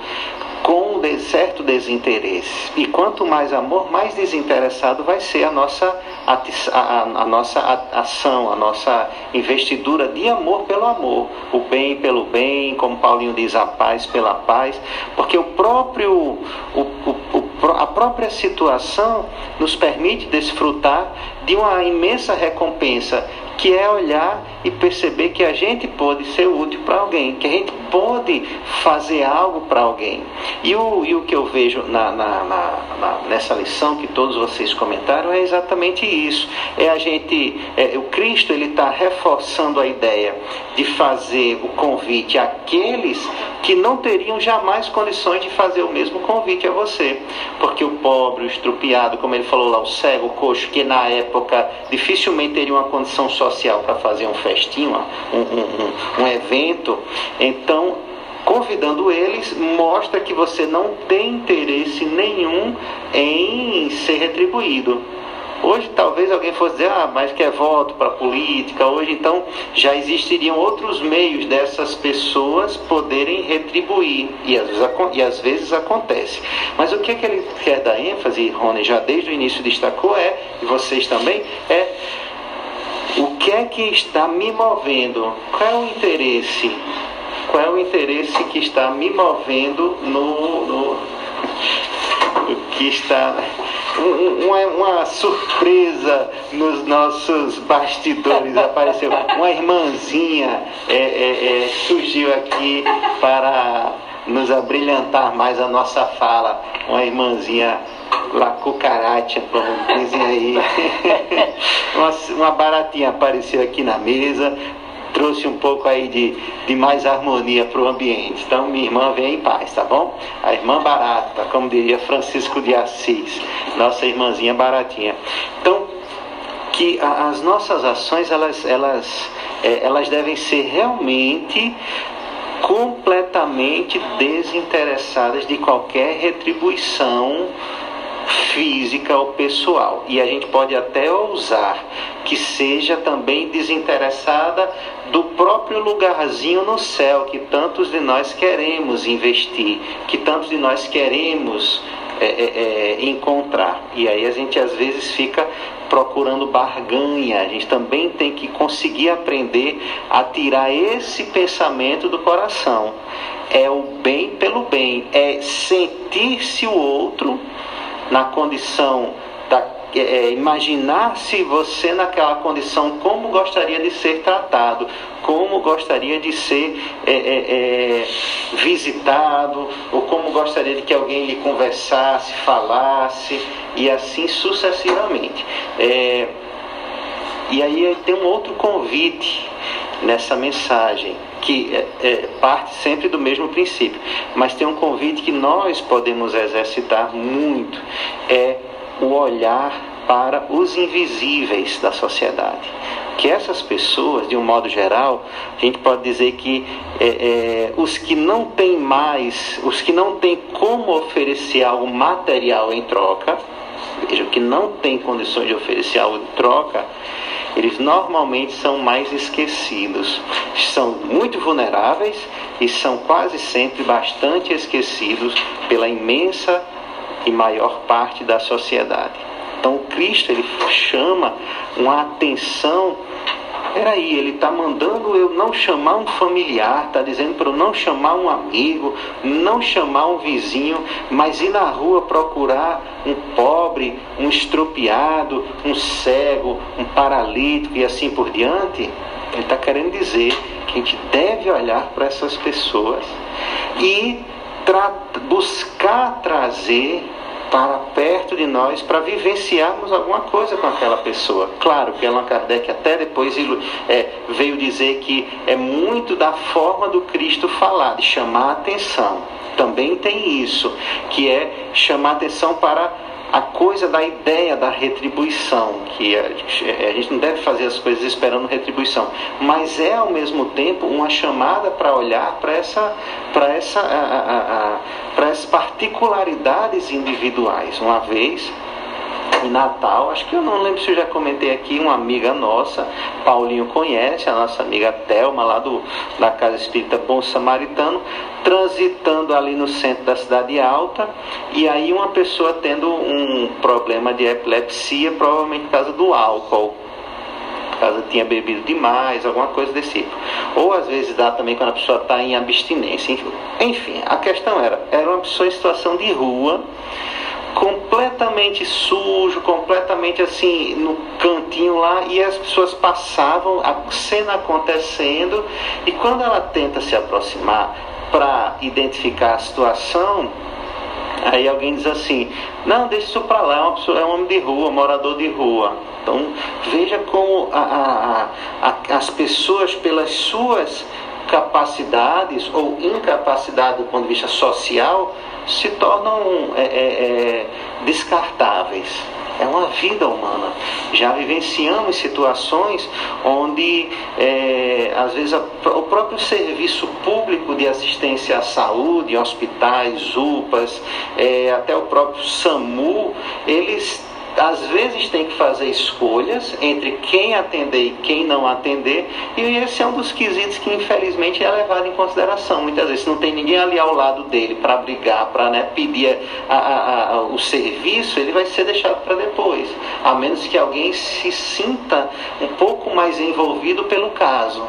Speaker 2: com um certo desinteresse. E quanto mais amor, mais desinteressado vai ser a nossa, a, a, nossa ação, a nossa investidura de amor pelo amor, o bem pelo bem, como Paulinho diz, a paz pela paz, porque o próprio, o, o, a própria situação nos permite desfrutar de uma imensa recompensa que é olhar e perceber que a gente pode ser útil para alguém, que a gente pode fazer algo para alguém. E o, e o que eu vejo na, na, na, nessa lição que todos vocês comentaram é exatamente isso. É a gente, é, o Cristo ele está reforçando a ideia de fazer o convite àqueles que não teriam jamais condições de fazer o mesmo convite a você, porque o pobre, o estrupiado, como ele falou lá, o cego, o coxo, que na época dificilmente teria uma condição social para fazer um festinho, um, um, um, um evento, então convidando eles, mostra que você não tem interesse nenhum em ser retribuído. Hoje talvez alguém fosse dizer, ah, mas quer voto para política. Hoje então já existiriam outros meios dessas pessoas poderem retribuir. E às vezes, e às vezes acontece. Mas o que, é que ele quer dar ênfase, Rony, já desde o início destacou, é, e vocês também, é o que é que está me movendo? Qual é o interesse? Qual é o interesse que está me movendo no, no que está uma, uma, surpresa nos nossos bastidores. Apareceu uma irmãzinha é, é, é, surgiu aqui para nos abrilhantar mais a nossa fala, uma irmãzinha La cucaracha, como dizem aí. uma, uma baratinha apareceu aqui na mesa, trouxe um pouco aí de, de mais harmonia para o ambiente. Então, minha irmã vem em paz, tá bom? A irmã barata, como diria Francisco de Assis, nossa irmãzinha baratinha. Então, que a, as nossas ações, elas, elas, é, elas devem ser realmente completamente desinteressadas de qualquer retribuição física ou pessoal. E a gente pode até ousar que seja também desinteressada do próprio lugarzinho no céu que tantos de nós queremos investir, que tantos de nós queremos é, é, é, encontrar. E aí a gente às vezes fica procurando barganha. A gente também tem que conseguir aprender a tirar esse pensamento do coração. É o bem pelo bem, é sentir-se o outro na condição da é, é, imaginar-se você naquela condição, como gostaria de ser tratado, como gostaria de ser é, é, é, visitado, ou como gostaria de que alguém lhe conversasse, falasse, e assim sucessivamente. É, e aí tem um outro convite nessa mensagem, que é, parte sempre do mesmo princípio, mas tem um convite que nós podemos exercitar muito, é o olhar para os invisíveis da sociedade. Que essas pessoas, de um modo geral, a gente pode dizer que é, é, os que não têm mais, os que não têm como oferecer algo material em troca, vejam que não têm condições de oferecer algo em troca, eles normalmente são mais esquecidos, são muito vulneráveis e são quase sempre bastante esquecidos pela imensa e maior parte da sociedade. Então Cristo ele chama uma atenção. Peraí, ele está mandando eu não chamar um familiar, está dizendo para eu não chamar um amigo, não chamar um vizinho, mas ir na rua procurar um pobre, um estropiado, um cego, um paralítico e assim por diante. Ele está querendo dizer que a gente deve olhar para essas pessoas e buscar trazer para perto de nós para vivenciarmos alguma coisa com aquela pessoa. Claro que Allan Kardec até depois é, veio dizer que é muito da forma do Cristo falar, de chamar a atenção. Também tem isso, que é chamar a atenção para a coisa da ideia da retribuição, que a, gente não deve fazer as coisas esperando retribuição, mas é ao mesmo tempo uma chamada para olhar para essa, para essa, para essas particularidades individuais. Uma vez em Natal, acho que eu não lembro se eu já comentei aqui, uma amiga nossa, Paulinho conhece, a nossa amiga Thelma, lá do, da Casa Espírita Bom Samaritano, transitando ali no centro da cidade alta, e aí uma pessoa tendo um problema de epilepsia, provavelmente por causa do álcool casa tinha bebido demais, alguma coisa desse tipo. Ou às vezes dá também quando a pessoa está em abstinência. Enfim, a questão era, era uma pessoa em situação de rua, completamente sujo, completamente assim no cantinho lá, e as pessoas passavam, a cena acontecendo, e quando ela tenta se aproximar para identificar a situação, aí alguém diz assim: Não, deixa isso para lá, é, uma pessoa, é um homem de rua, morador de rua. Então veja como a, a, a, as pessoas, pelas suas capacidades ou incapacidade do ponto de vista social, se tornam é, é, é, descartáveis. É uma vida humana. Já vivenciamos situações onde, é, às vezes, a, o próprio serviço público de assistência à saúde, hospitais, UPAs, é, até o próprio SAMU, eles às vezes tem que fazer escolhas entre quem atender e quem não atender, e esse é um dos quesitos que infelizmente é levado em consideração. Muitas vezes não tem ninguém ali ao lado dele para brigar, para né, pedir a, a, a, o serviço, ele vai ser deixado para depois, a menos que alguém se sinta um pouco mais envolvido pelo caso.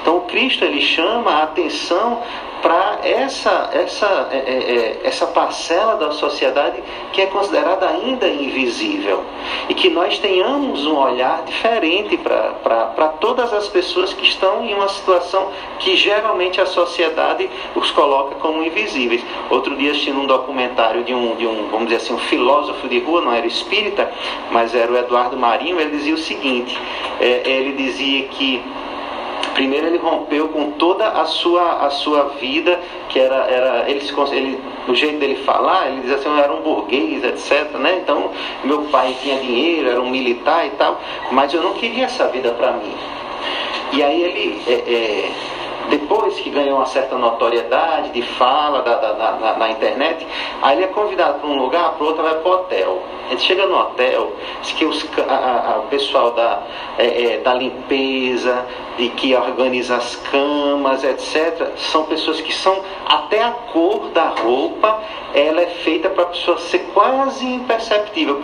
Speaker 2: Então, Cristo ele chama a atenção para essa, essa, é, é, é, essa parcela da sociedade que é considerada ainda invisível. E que nós tenhamos um olhar diferente para todas as pessoas que estão em uma situação que geralmente a sociedade os coloca como invisíveis. Outro dia assistindo um documentário de um, de um, vamos dizer assim, um filósofo de rua, não era espírita, mas era o Eduardo Marinho, ele dizia o seguinte, é, ele dizia que Primeiro ele rompeu com toda a sua, a sua vida, que era, era ele, ele, o jeito dele falar, ele dizia assim, eu era um burguês, etc. Né? Então, meu pai tinha dinheiro, era um militar e tal, mas eu não queria essa vida para mim. E aí ele, é, é, depois que ganhou uma certa notoriedade de fala da, da, da, na internet, aí ele é convidado para um lugar, para outro, vai para o hotel. Gente chega no hotel, diz que os, a, a, o pessoal da, é, é, da limpeza, de que organiza as camas, etc., são pessoas que são, até a cor da roupa, ela é feita para a pessoa ser quase imperceptível,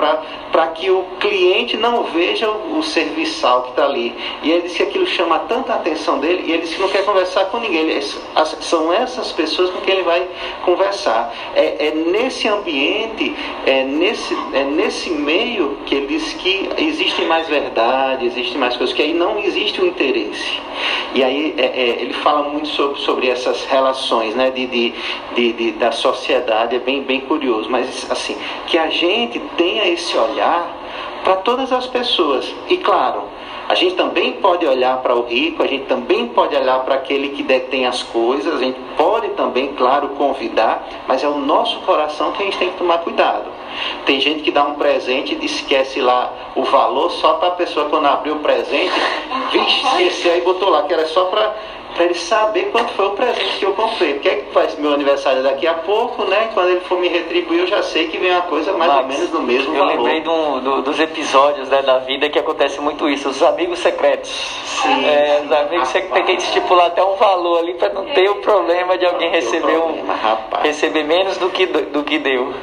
Speaker 2: para que o cliente não veja o, o serviçal que está ali. E ele disse que aquilo chama tanta atenção dele, e ele disse que não quer conversar com ninguém. As, são essas pessoas com quem ele vai conversar. É, é nesse ambiente, é nesse, é nesse meio que ele diz que existe mais verdade, existe mais coisas, que aí não existe o interesse. E aí é, é, ele fala muito sobre, sobre essas relações né, de, de, de, de, da sociedade, é bem, bem curioso, mas assim, que a gente tenha esse olhar para todas as pessoas. E claro, a gente também pode olhar para o rico, a gente também pode olhar para aquele que detém as coisas, a gente pode também, claro, convidar, mas é o nosso coração que a gente tem que tomar cuidado. Tem gente que dá um presente e esquece lá o valor só para a pessoa, quando abrir o presente, esqueceu e botou lá, que era só para para ele saber quanto foi o presente que eu comprei. Porque é que faz meu aniversário daqui a pouco, né? Quando ele for me retribuir, eu já sei que vem uma coisa mais Max, ou menos do mesmo
Speaker 4: eu
Speaker 2: valor.
Speaker 4: Eu lembrei do, do, dos episódios né, da vida que acontece muito isso, os amigos secretos. Sim. É, os amigos secretos tem que estipular até um valor ali para não ter o problema de alguém receber um receber menos do que, do, do que deu.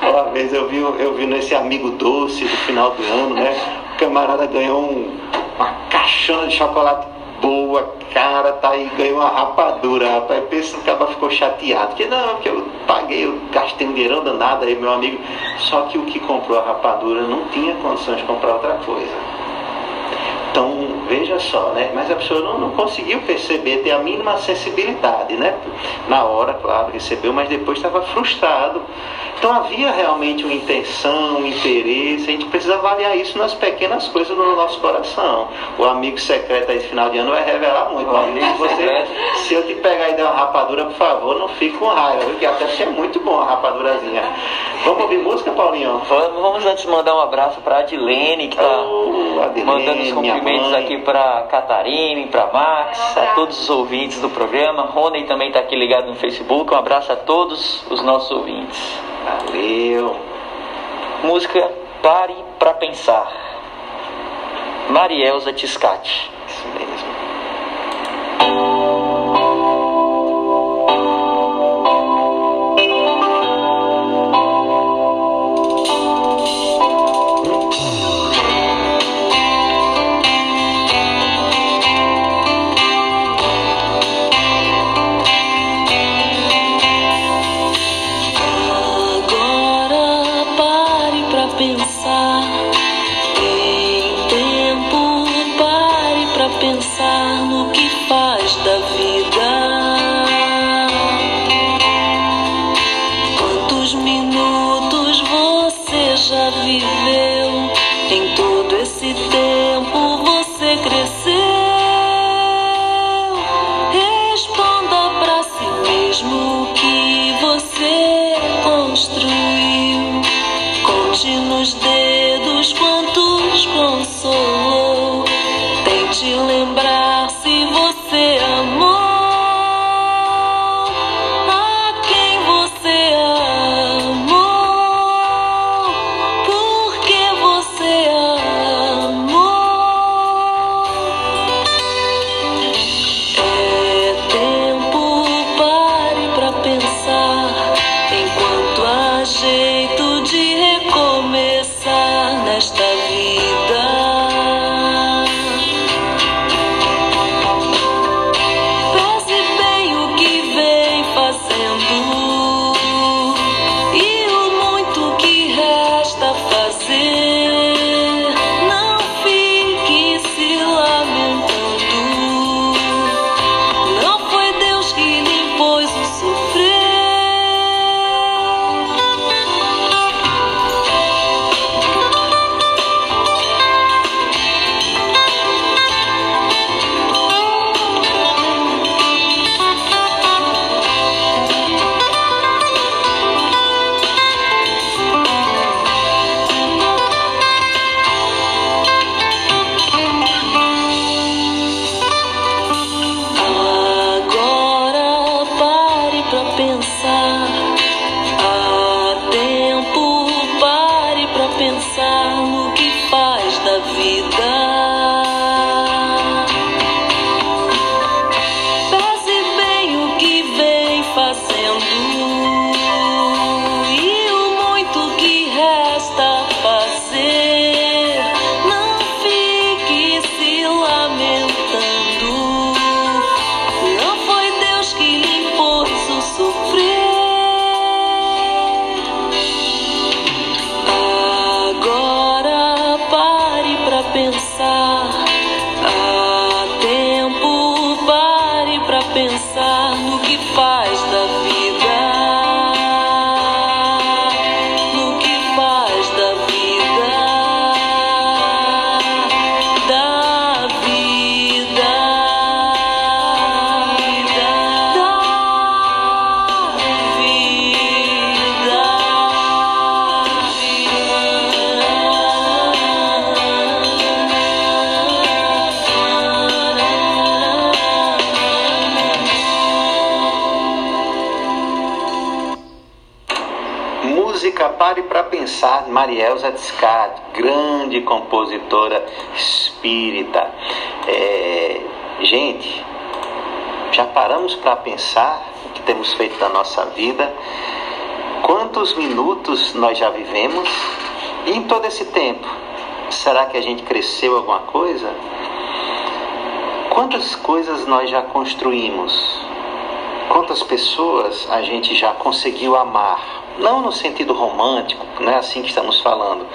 Speaker 2: Uma vez eu vi, eu vi nesse amigo doce do final do ano, né? O camarada ganhou um, uma caixona de chocolate boa, cara, tá aí, ganhou uma rapadura, rapaz. Pensa que o cara ficou chateado. Porque não, porque eu paguei, eu gastei um dinheirão danado aí, meu amigo. Só que o que comprou a rapadura não tinha condições de comprar outra coisa. Então, veja só, né? Mas a pessoa não, não conseguiu perceber, ter a mínima sensibilidade, né? Na hora, claro, recebeu, mas depois estava frustrado então havia realmente uma intenção, um interesse, a gente precisa avaliar isso nas pequenas coisas do nosso coração. O amigo secreto aí de final de ano vai revelar muito. O amigo, você, se eu te pegar e der uma rapadura, por favor, não fique com raiva, porque até porque é muito bom a rapadurazinha. Vamos ouvir música, Paulinho?
Speaker 4: Vamos antes mandar um abraço para a Adilene, que está oh, mandando os cumprimentos aqui para Catarina, para Max, a todos os ouvintes do programa. Rony também está aqui ligado no Facebook. Um abraço a todos os nossos ouvintes.
Speaker 2: Valeu.
Speaker 4: Música Pare para Pensar. Marielza Tiscati.
Speaker 2: Isso mesmo. Marielza Descartes, grande compositora espírita. É, gente, já paramos para pensar o que temos feito da nossa vida? Quantos minutos nós já vivemos? E em todo esse tempo, será que a gente cresceu alguma coisa? Quantas coisas nós já construímos? Quantas pessoas a gente já conseguiu amar? Não no sentido romântico, não é assim que estamos falando.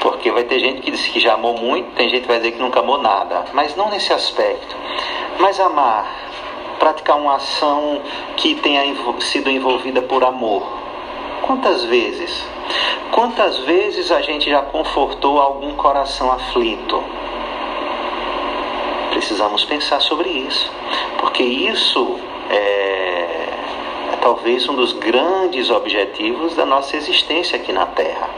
Speaker 2: Porque vai ter gente que diz que já amou muito, tem gente que vai dizer que nunca amou nada. Mas não nesse aspecto. Mas amar, praticar uma ação que tenha sido envolvida por amor. Quantas vezes? Quantas vezes a gente já confortou algum coração aflito? Precisamos pensar sobre isso, porque isso é talvez um dos grandes objetivos da nossa existência aqui na Terra.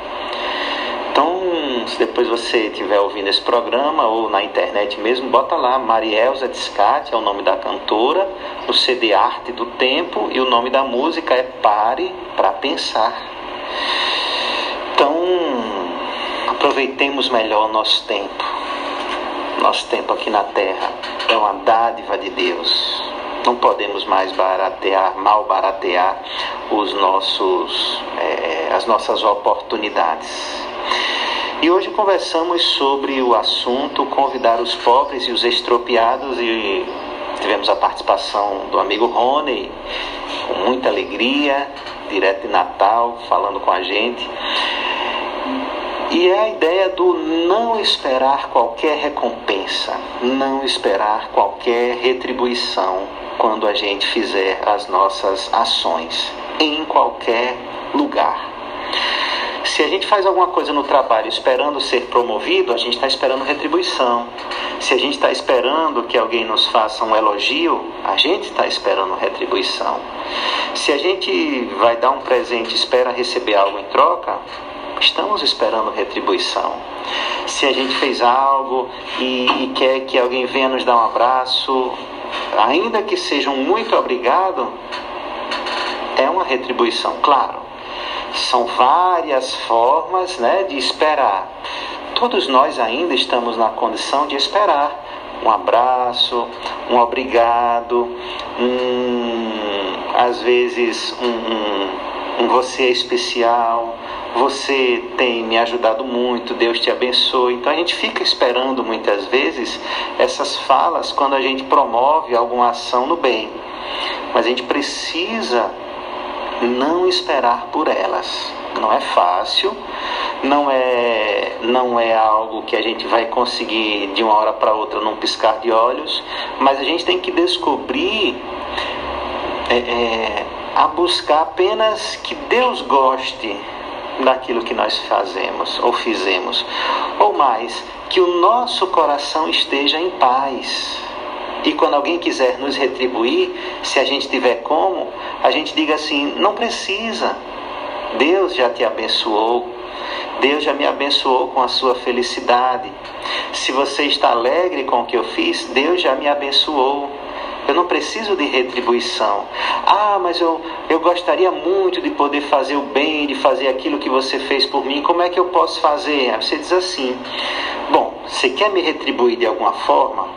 Speaker 2: Então, se depois você estiver ouvindo esse programa ou na internet mesmo, bota lá Marielza Descate, é o nome da cantora, o CD Arte do Tempo e o nome da música é Pare para Pensar. Então, aproveitemos melhor o nosso tempo. Nosso tempo aqui na Terra é uma dádiva de Deus. Não podemos mais baratear, mal baratear os nossos, é, as nossas oportunidades. E hoje conversamos sobre o assunto convidar os pobres e os estropiados e tivemos a participação do amigo Rony com muita alegria, direto de Natal, falando com a gente. E é a ideia do não esperar qualquer recompensa, não esperar qualquer retribuição quando a gente fizer as nossas ações em qualquer lugar. Se a gente faz alguma coisa no trabalho esperando ser promovido, a gente está esperando retribuição. Se a gente está esperando que alguém nos faça um elogio, a gente está esperando retribuição. Se a gente vai dar um presente e espera receber algo em troca, estamos esperando retribuição. Se a gente fez algo e, e, quer que alguém venha nos dar um abraço, ainda que seja um muito obrigado, é uma retribuição, claro. São várias formas né, de esperar. Todos nós ainda estamos na condição de esperar um abraço, um obrigado, um, às vezes um, um você é especial, você tem me ajudado muito, Deus te abençoe. Então a gente fica esperando muitas vezes essas falas quando a gente promove alguma ação no bem. Mas a gente precisa não esperar por elas. Não é fácil, não é, não é algo que a gente vai conseguir de uma hora para outra num piscar de olhos, mas a gente tem que descobrir é, é, a buscar apenas que Deus goste daquilo que nós fazemos ou fizemos, ou mais, que o nosso coração esteja em paz. E quando alguém quiser nos retribuir, se a gente tiver como, a gente diga assim: não precisa, Deus já te abençoou, Deus já me abençoou com a sua felicidade. Se você está alegre com o que eu fiz, Deus já me abençoou. Não preciso de retribuição. Ah, mas eu, eu gostaria muito de poder fazer o bem, de fazer aquilo que você fez por mim. Como é que eu posso fazer? Aí você diz assim: Bom, você quer me retribuir de alguma forma?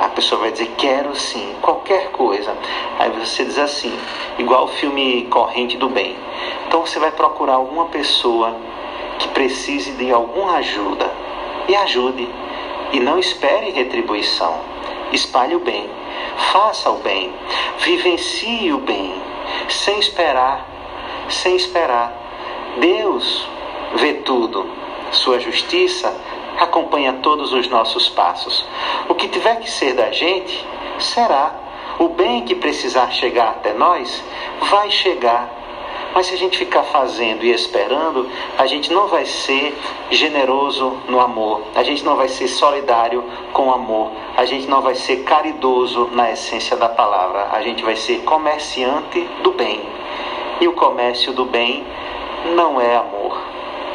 Speaker 2: A pessoa vai dizer: Quero sim, qualquer coisa. Aí você diz assim: igual o filme Corrente do Bem. Então você vai procurar alguma pessoa que precise de alguma ajuda e ajude. E não espere retribuição. Espalhe o bem Faça o bem, vivencie o bem, sem esperar, sem esperar. Deus vê tudo, Sua justiça acompanha todos os nossos passos. O que tiver que ser da gente, será. O bem que precisar chegar até nós, vai chegar mas se a gente ficar fazendo e esperando, a gente não vai ser generoso no amor, a gente não vai ser solidário com o amor, a gente não vai ser caridoso na essência da palavra, a gente vai ser comerciante do bem. E o comércio do bem não é amor,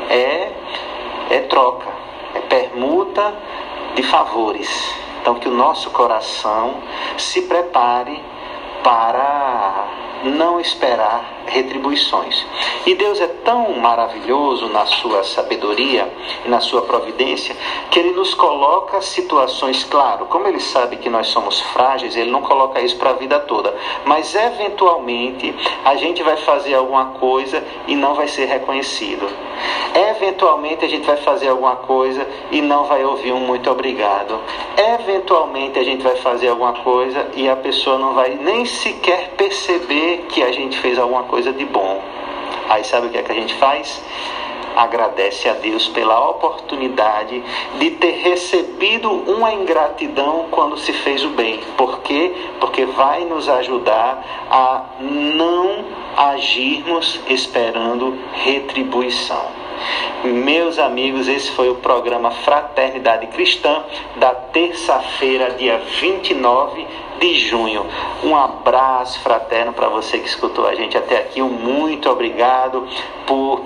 Speaker 2: é, é troca, é permuta de favores. Então, que o nosso coração se prepare para não esperar retribuições. E Deus é tão maravilhoso na sua sabedoria e na sua providência que ele nos coloca situações, claro, como ele sabe que nós somos frágeis, ele não coloca isso para a vida toda, mas eventualmente a gente vai fazer alguma coisa e não vai ser reconhecido. Eventualmente a gente vai fazer alguma coisa e não vai ouvir um muito obrigado. Eventualmente a gente vai fazer alguma coisa e a pessoa não vai nem sequer perceber que a gente fez alguma coisa de bom. Aí sabe o que é que a gente faz? agradece a Deus pela oportunidade de ter recebido uma ingratidão quando se fez o bem. Por quê? Porque vai nos ajudar a não agirmos esperando retribuição. Meus amigos, esse foi o programa Fraternidade Cristã da terça-feira, dia 29 de junho. Um abraço fraterno para você que escutou a gente até aqui. Um muito obrigado por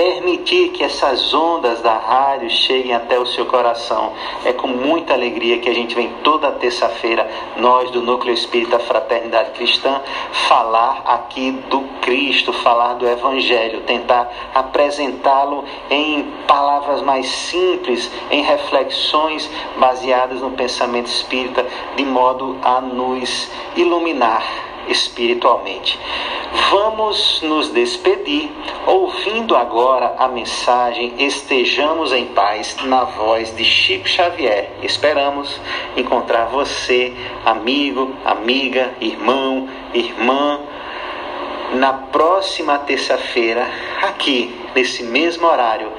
Speaker 2: permitir que essas ondas da rádio cheguem até o seu coração. É com muita alegria que a gente vem toda terça-feira, nós do Núcleo Espírita Fraternidade Cristã, falar aqui do Cristo, falar do Evangelho, tentar apresentá-lo em palavras mais simples, em reflexões baseadas no pensamento espírita, de modo a nos iluminar espiritualmente. Vamos nos despedir ouvindo agora a mensagem Estejamos em Paz na voz de Chico Xavier. Esperamos encontrar você, amigo, amiga, irmão, irmã, na próxima terça-feira, aqui, nesse mesmo horário.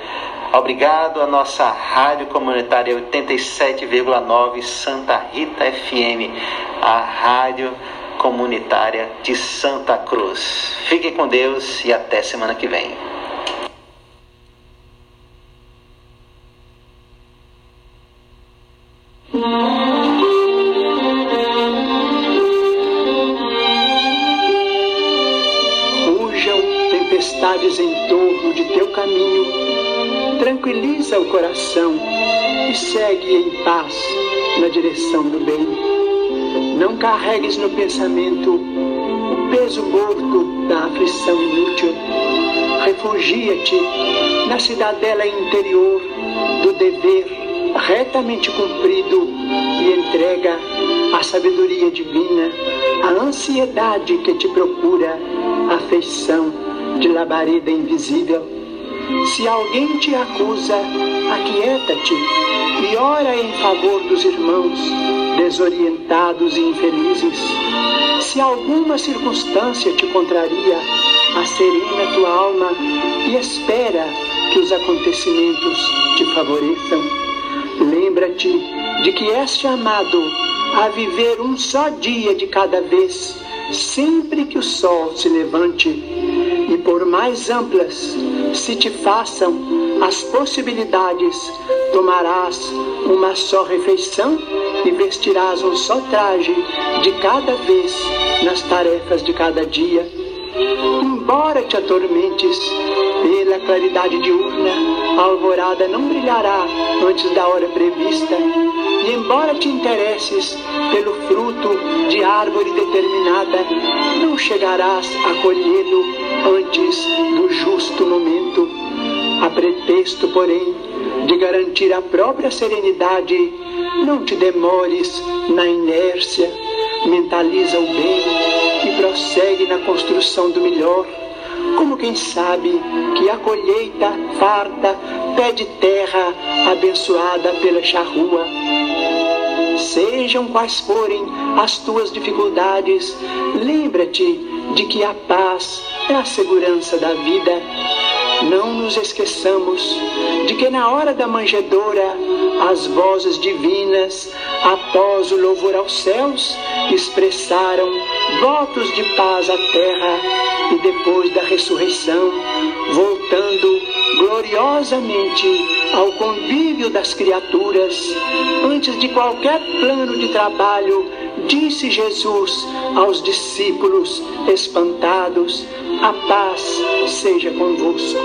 Speaker 2: Obrigado à nossa rádio comunitária 87,9 Santa Rita FM, a rádio comunitária de Santa Cruz. Fiquem com Deus e até semana que vem.
Speaker 8: Em torno de teu caminho, tranquiliza o coração e segue em paz na direção do bem. Não carregues no pensamento o peso morto da aflição inútil. Refugia-te na cidadela interior do dever retamente cumprido e entrega a sabedoria divina, a ansiedade que te procura, a afeição de labareda invisível. Se alguém te acusa, aquieta-te e ora em favor dos irmãos desorientados e infelizes. Se alguma circunstância te contraria, acerena tua alma e espera que os acontecimentos te favoreçam. Lembra-te de que és chamado a viver um só dia de cada vez, sempre que o sol se levante, e por mais amplas se te façam as possibilidades, tomarás uma só refeição e vestirás um só traje de cada vez nas tarefas de cada dia. Embora te atormentes pela claridade diurna, a alvorada não brilhará antes da hora prevista. E embora te interesses pelo fruto de árvore determinada, não chegarás a colhê-lo antes do justo momento. A pretexto, porém, de garantir a própria serenidade, não te demores na inércia, mentaliza o bem e prossegue na construção do melhor, como quem sabe que a colheita farta pede terra abençoada pela charrua. Sejam quais forem as tuas dificuldades, lembra-te de que a paz é a segurança da vida não nos esqueçamos de que na hora da manjedoura, as vozes divinas, após o louvor aos céus, expressaram votos de paz à terra e depois da ressurreição, voltando gloriosamente ao convívio das criaturas, antes de qualquer plano de trabalho, disse Jesus aos discípulos espantados: A paz seja convosco.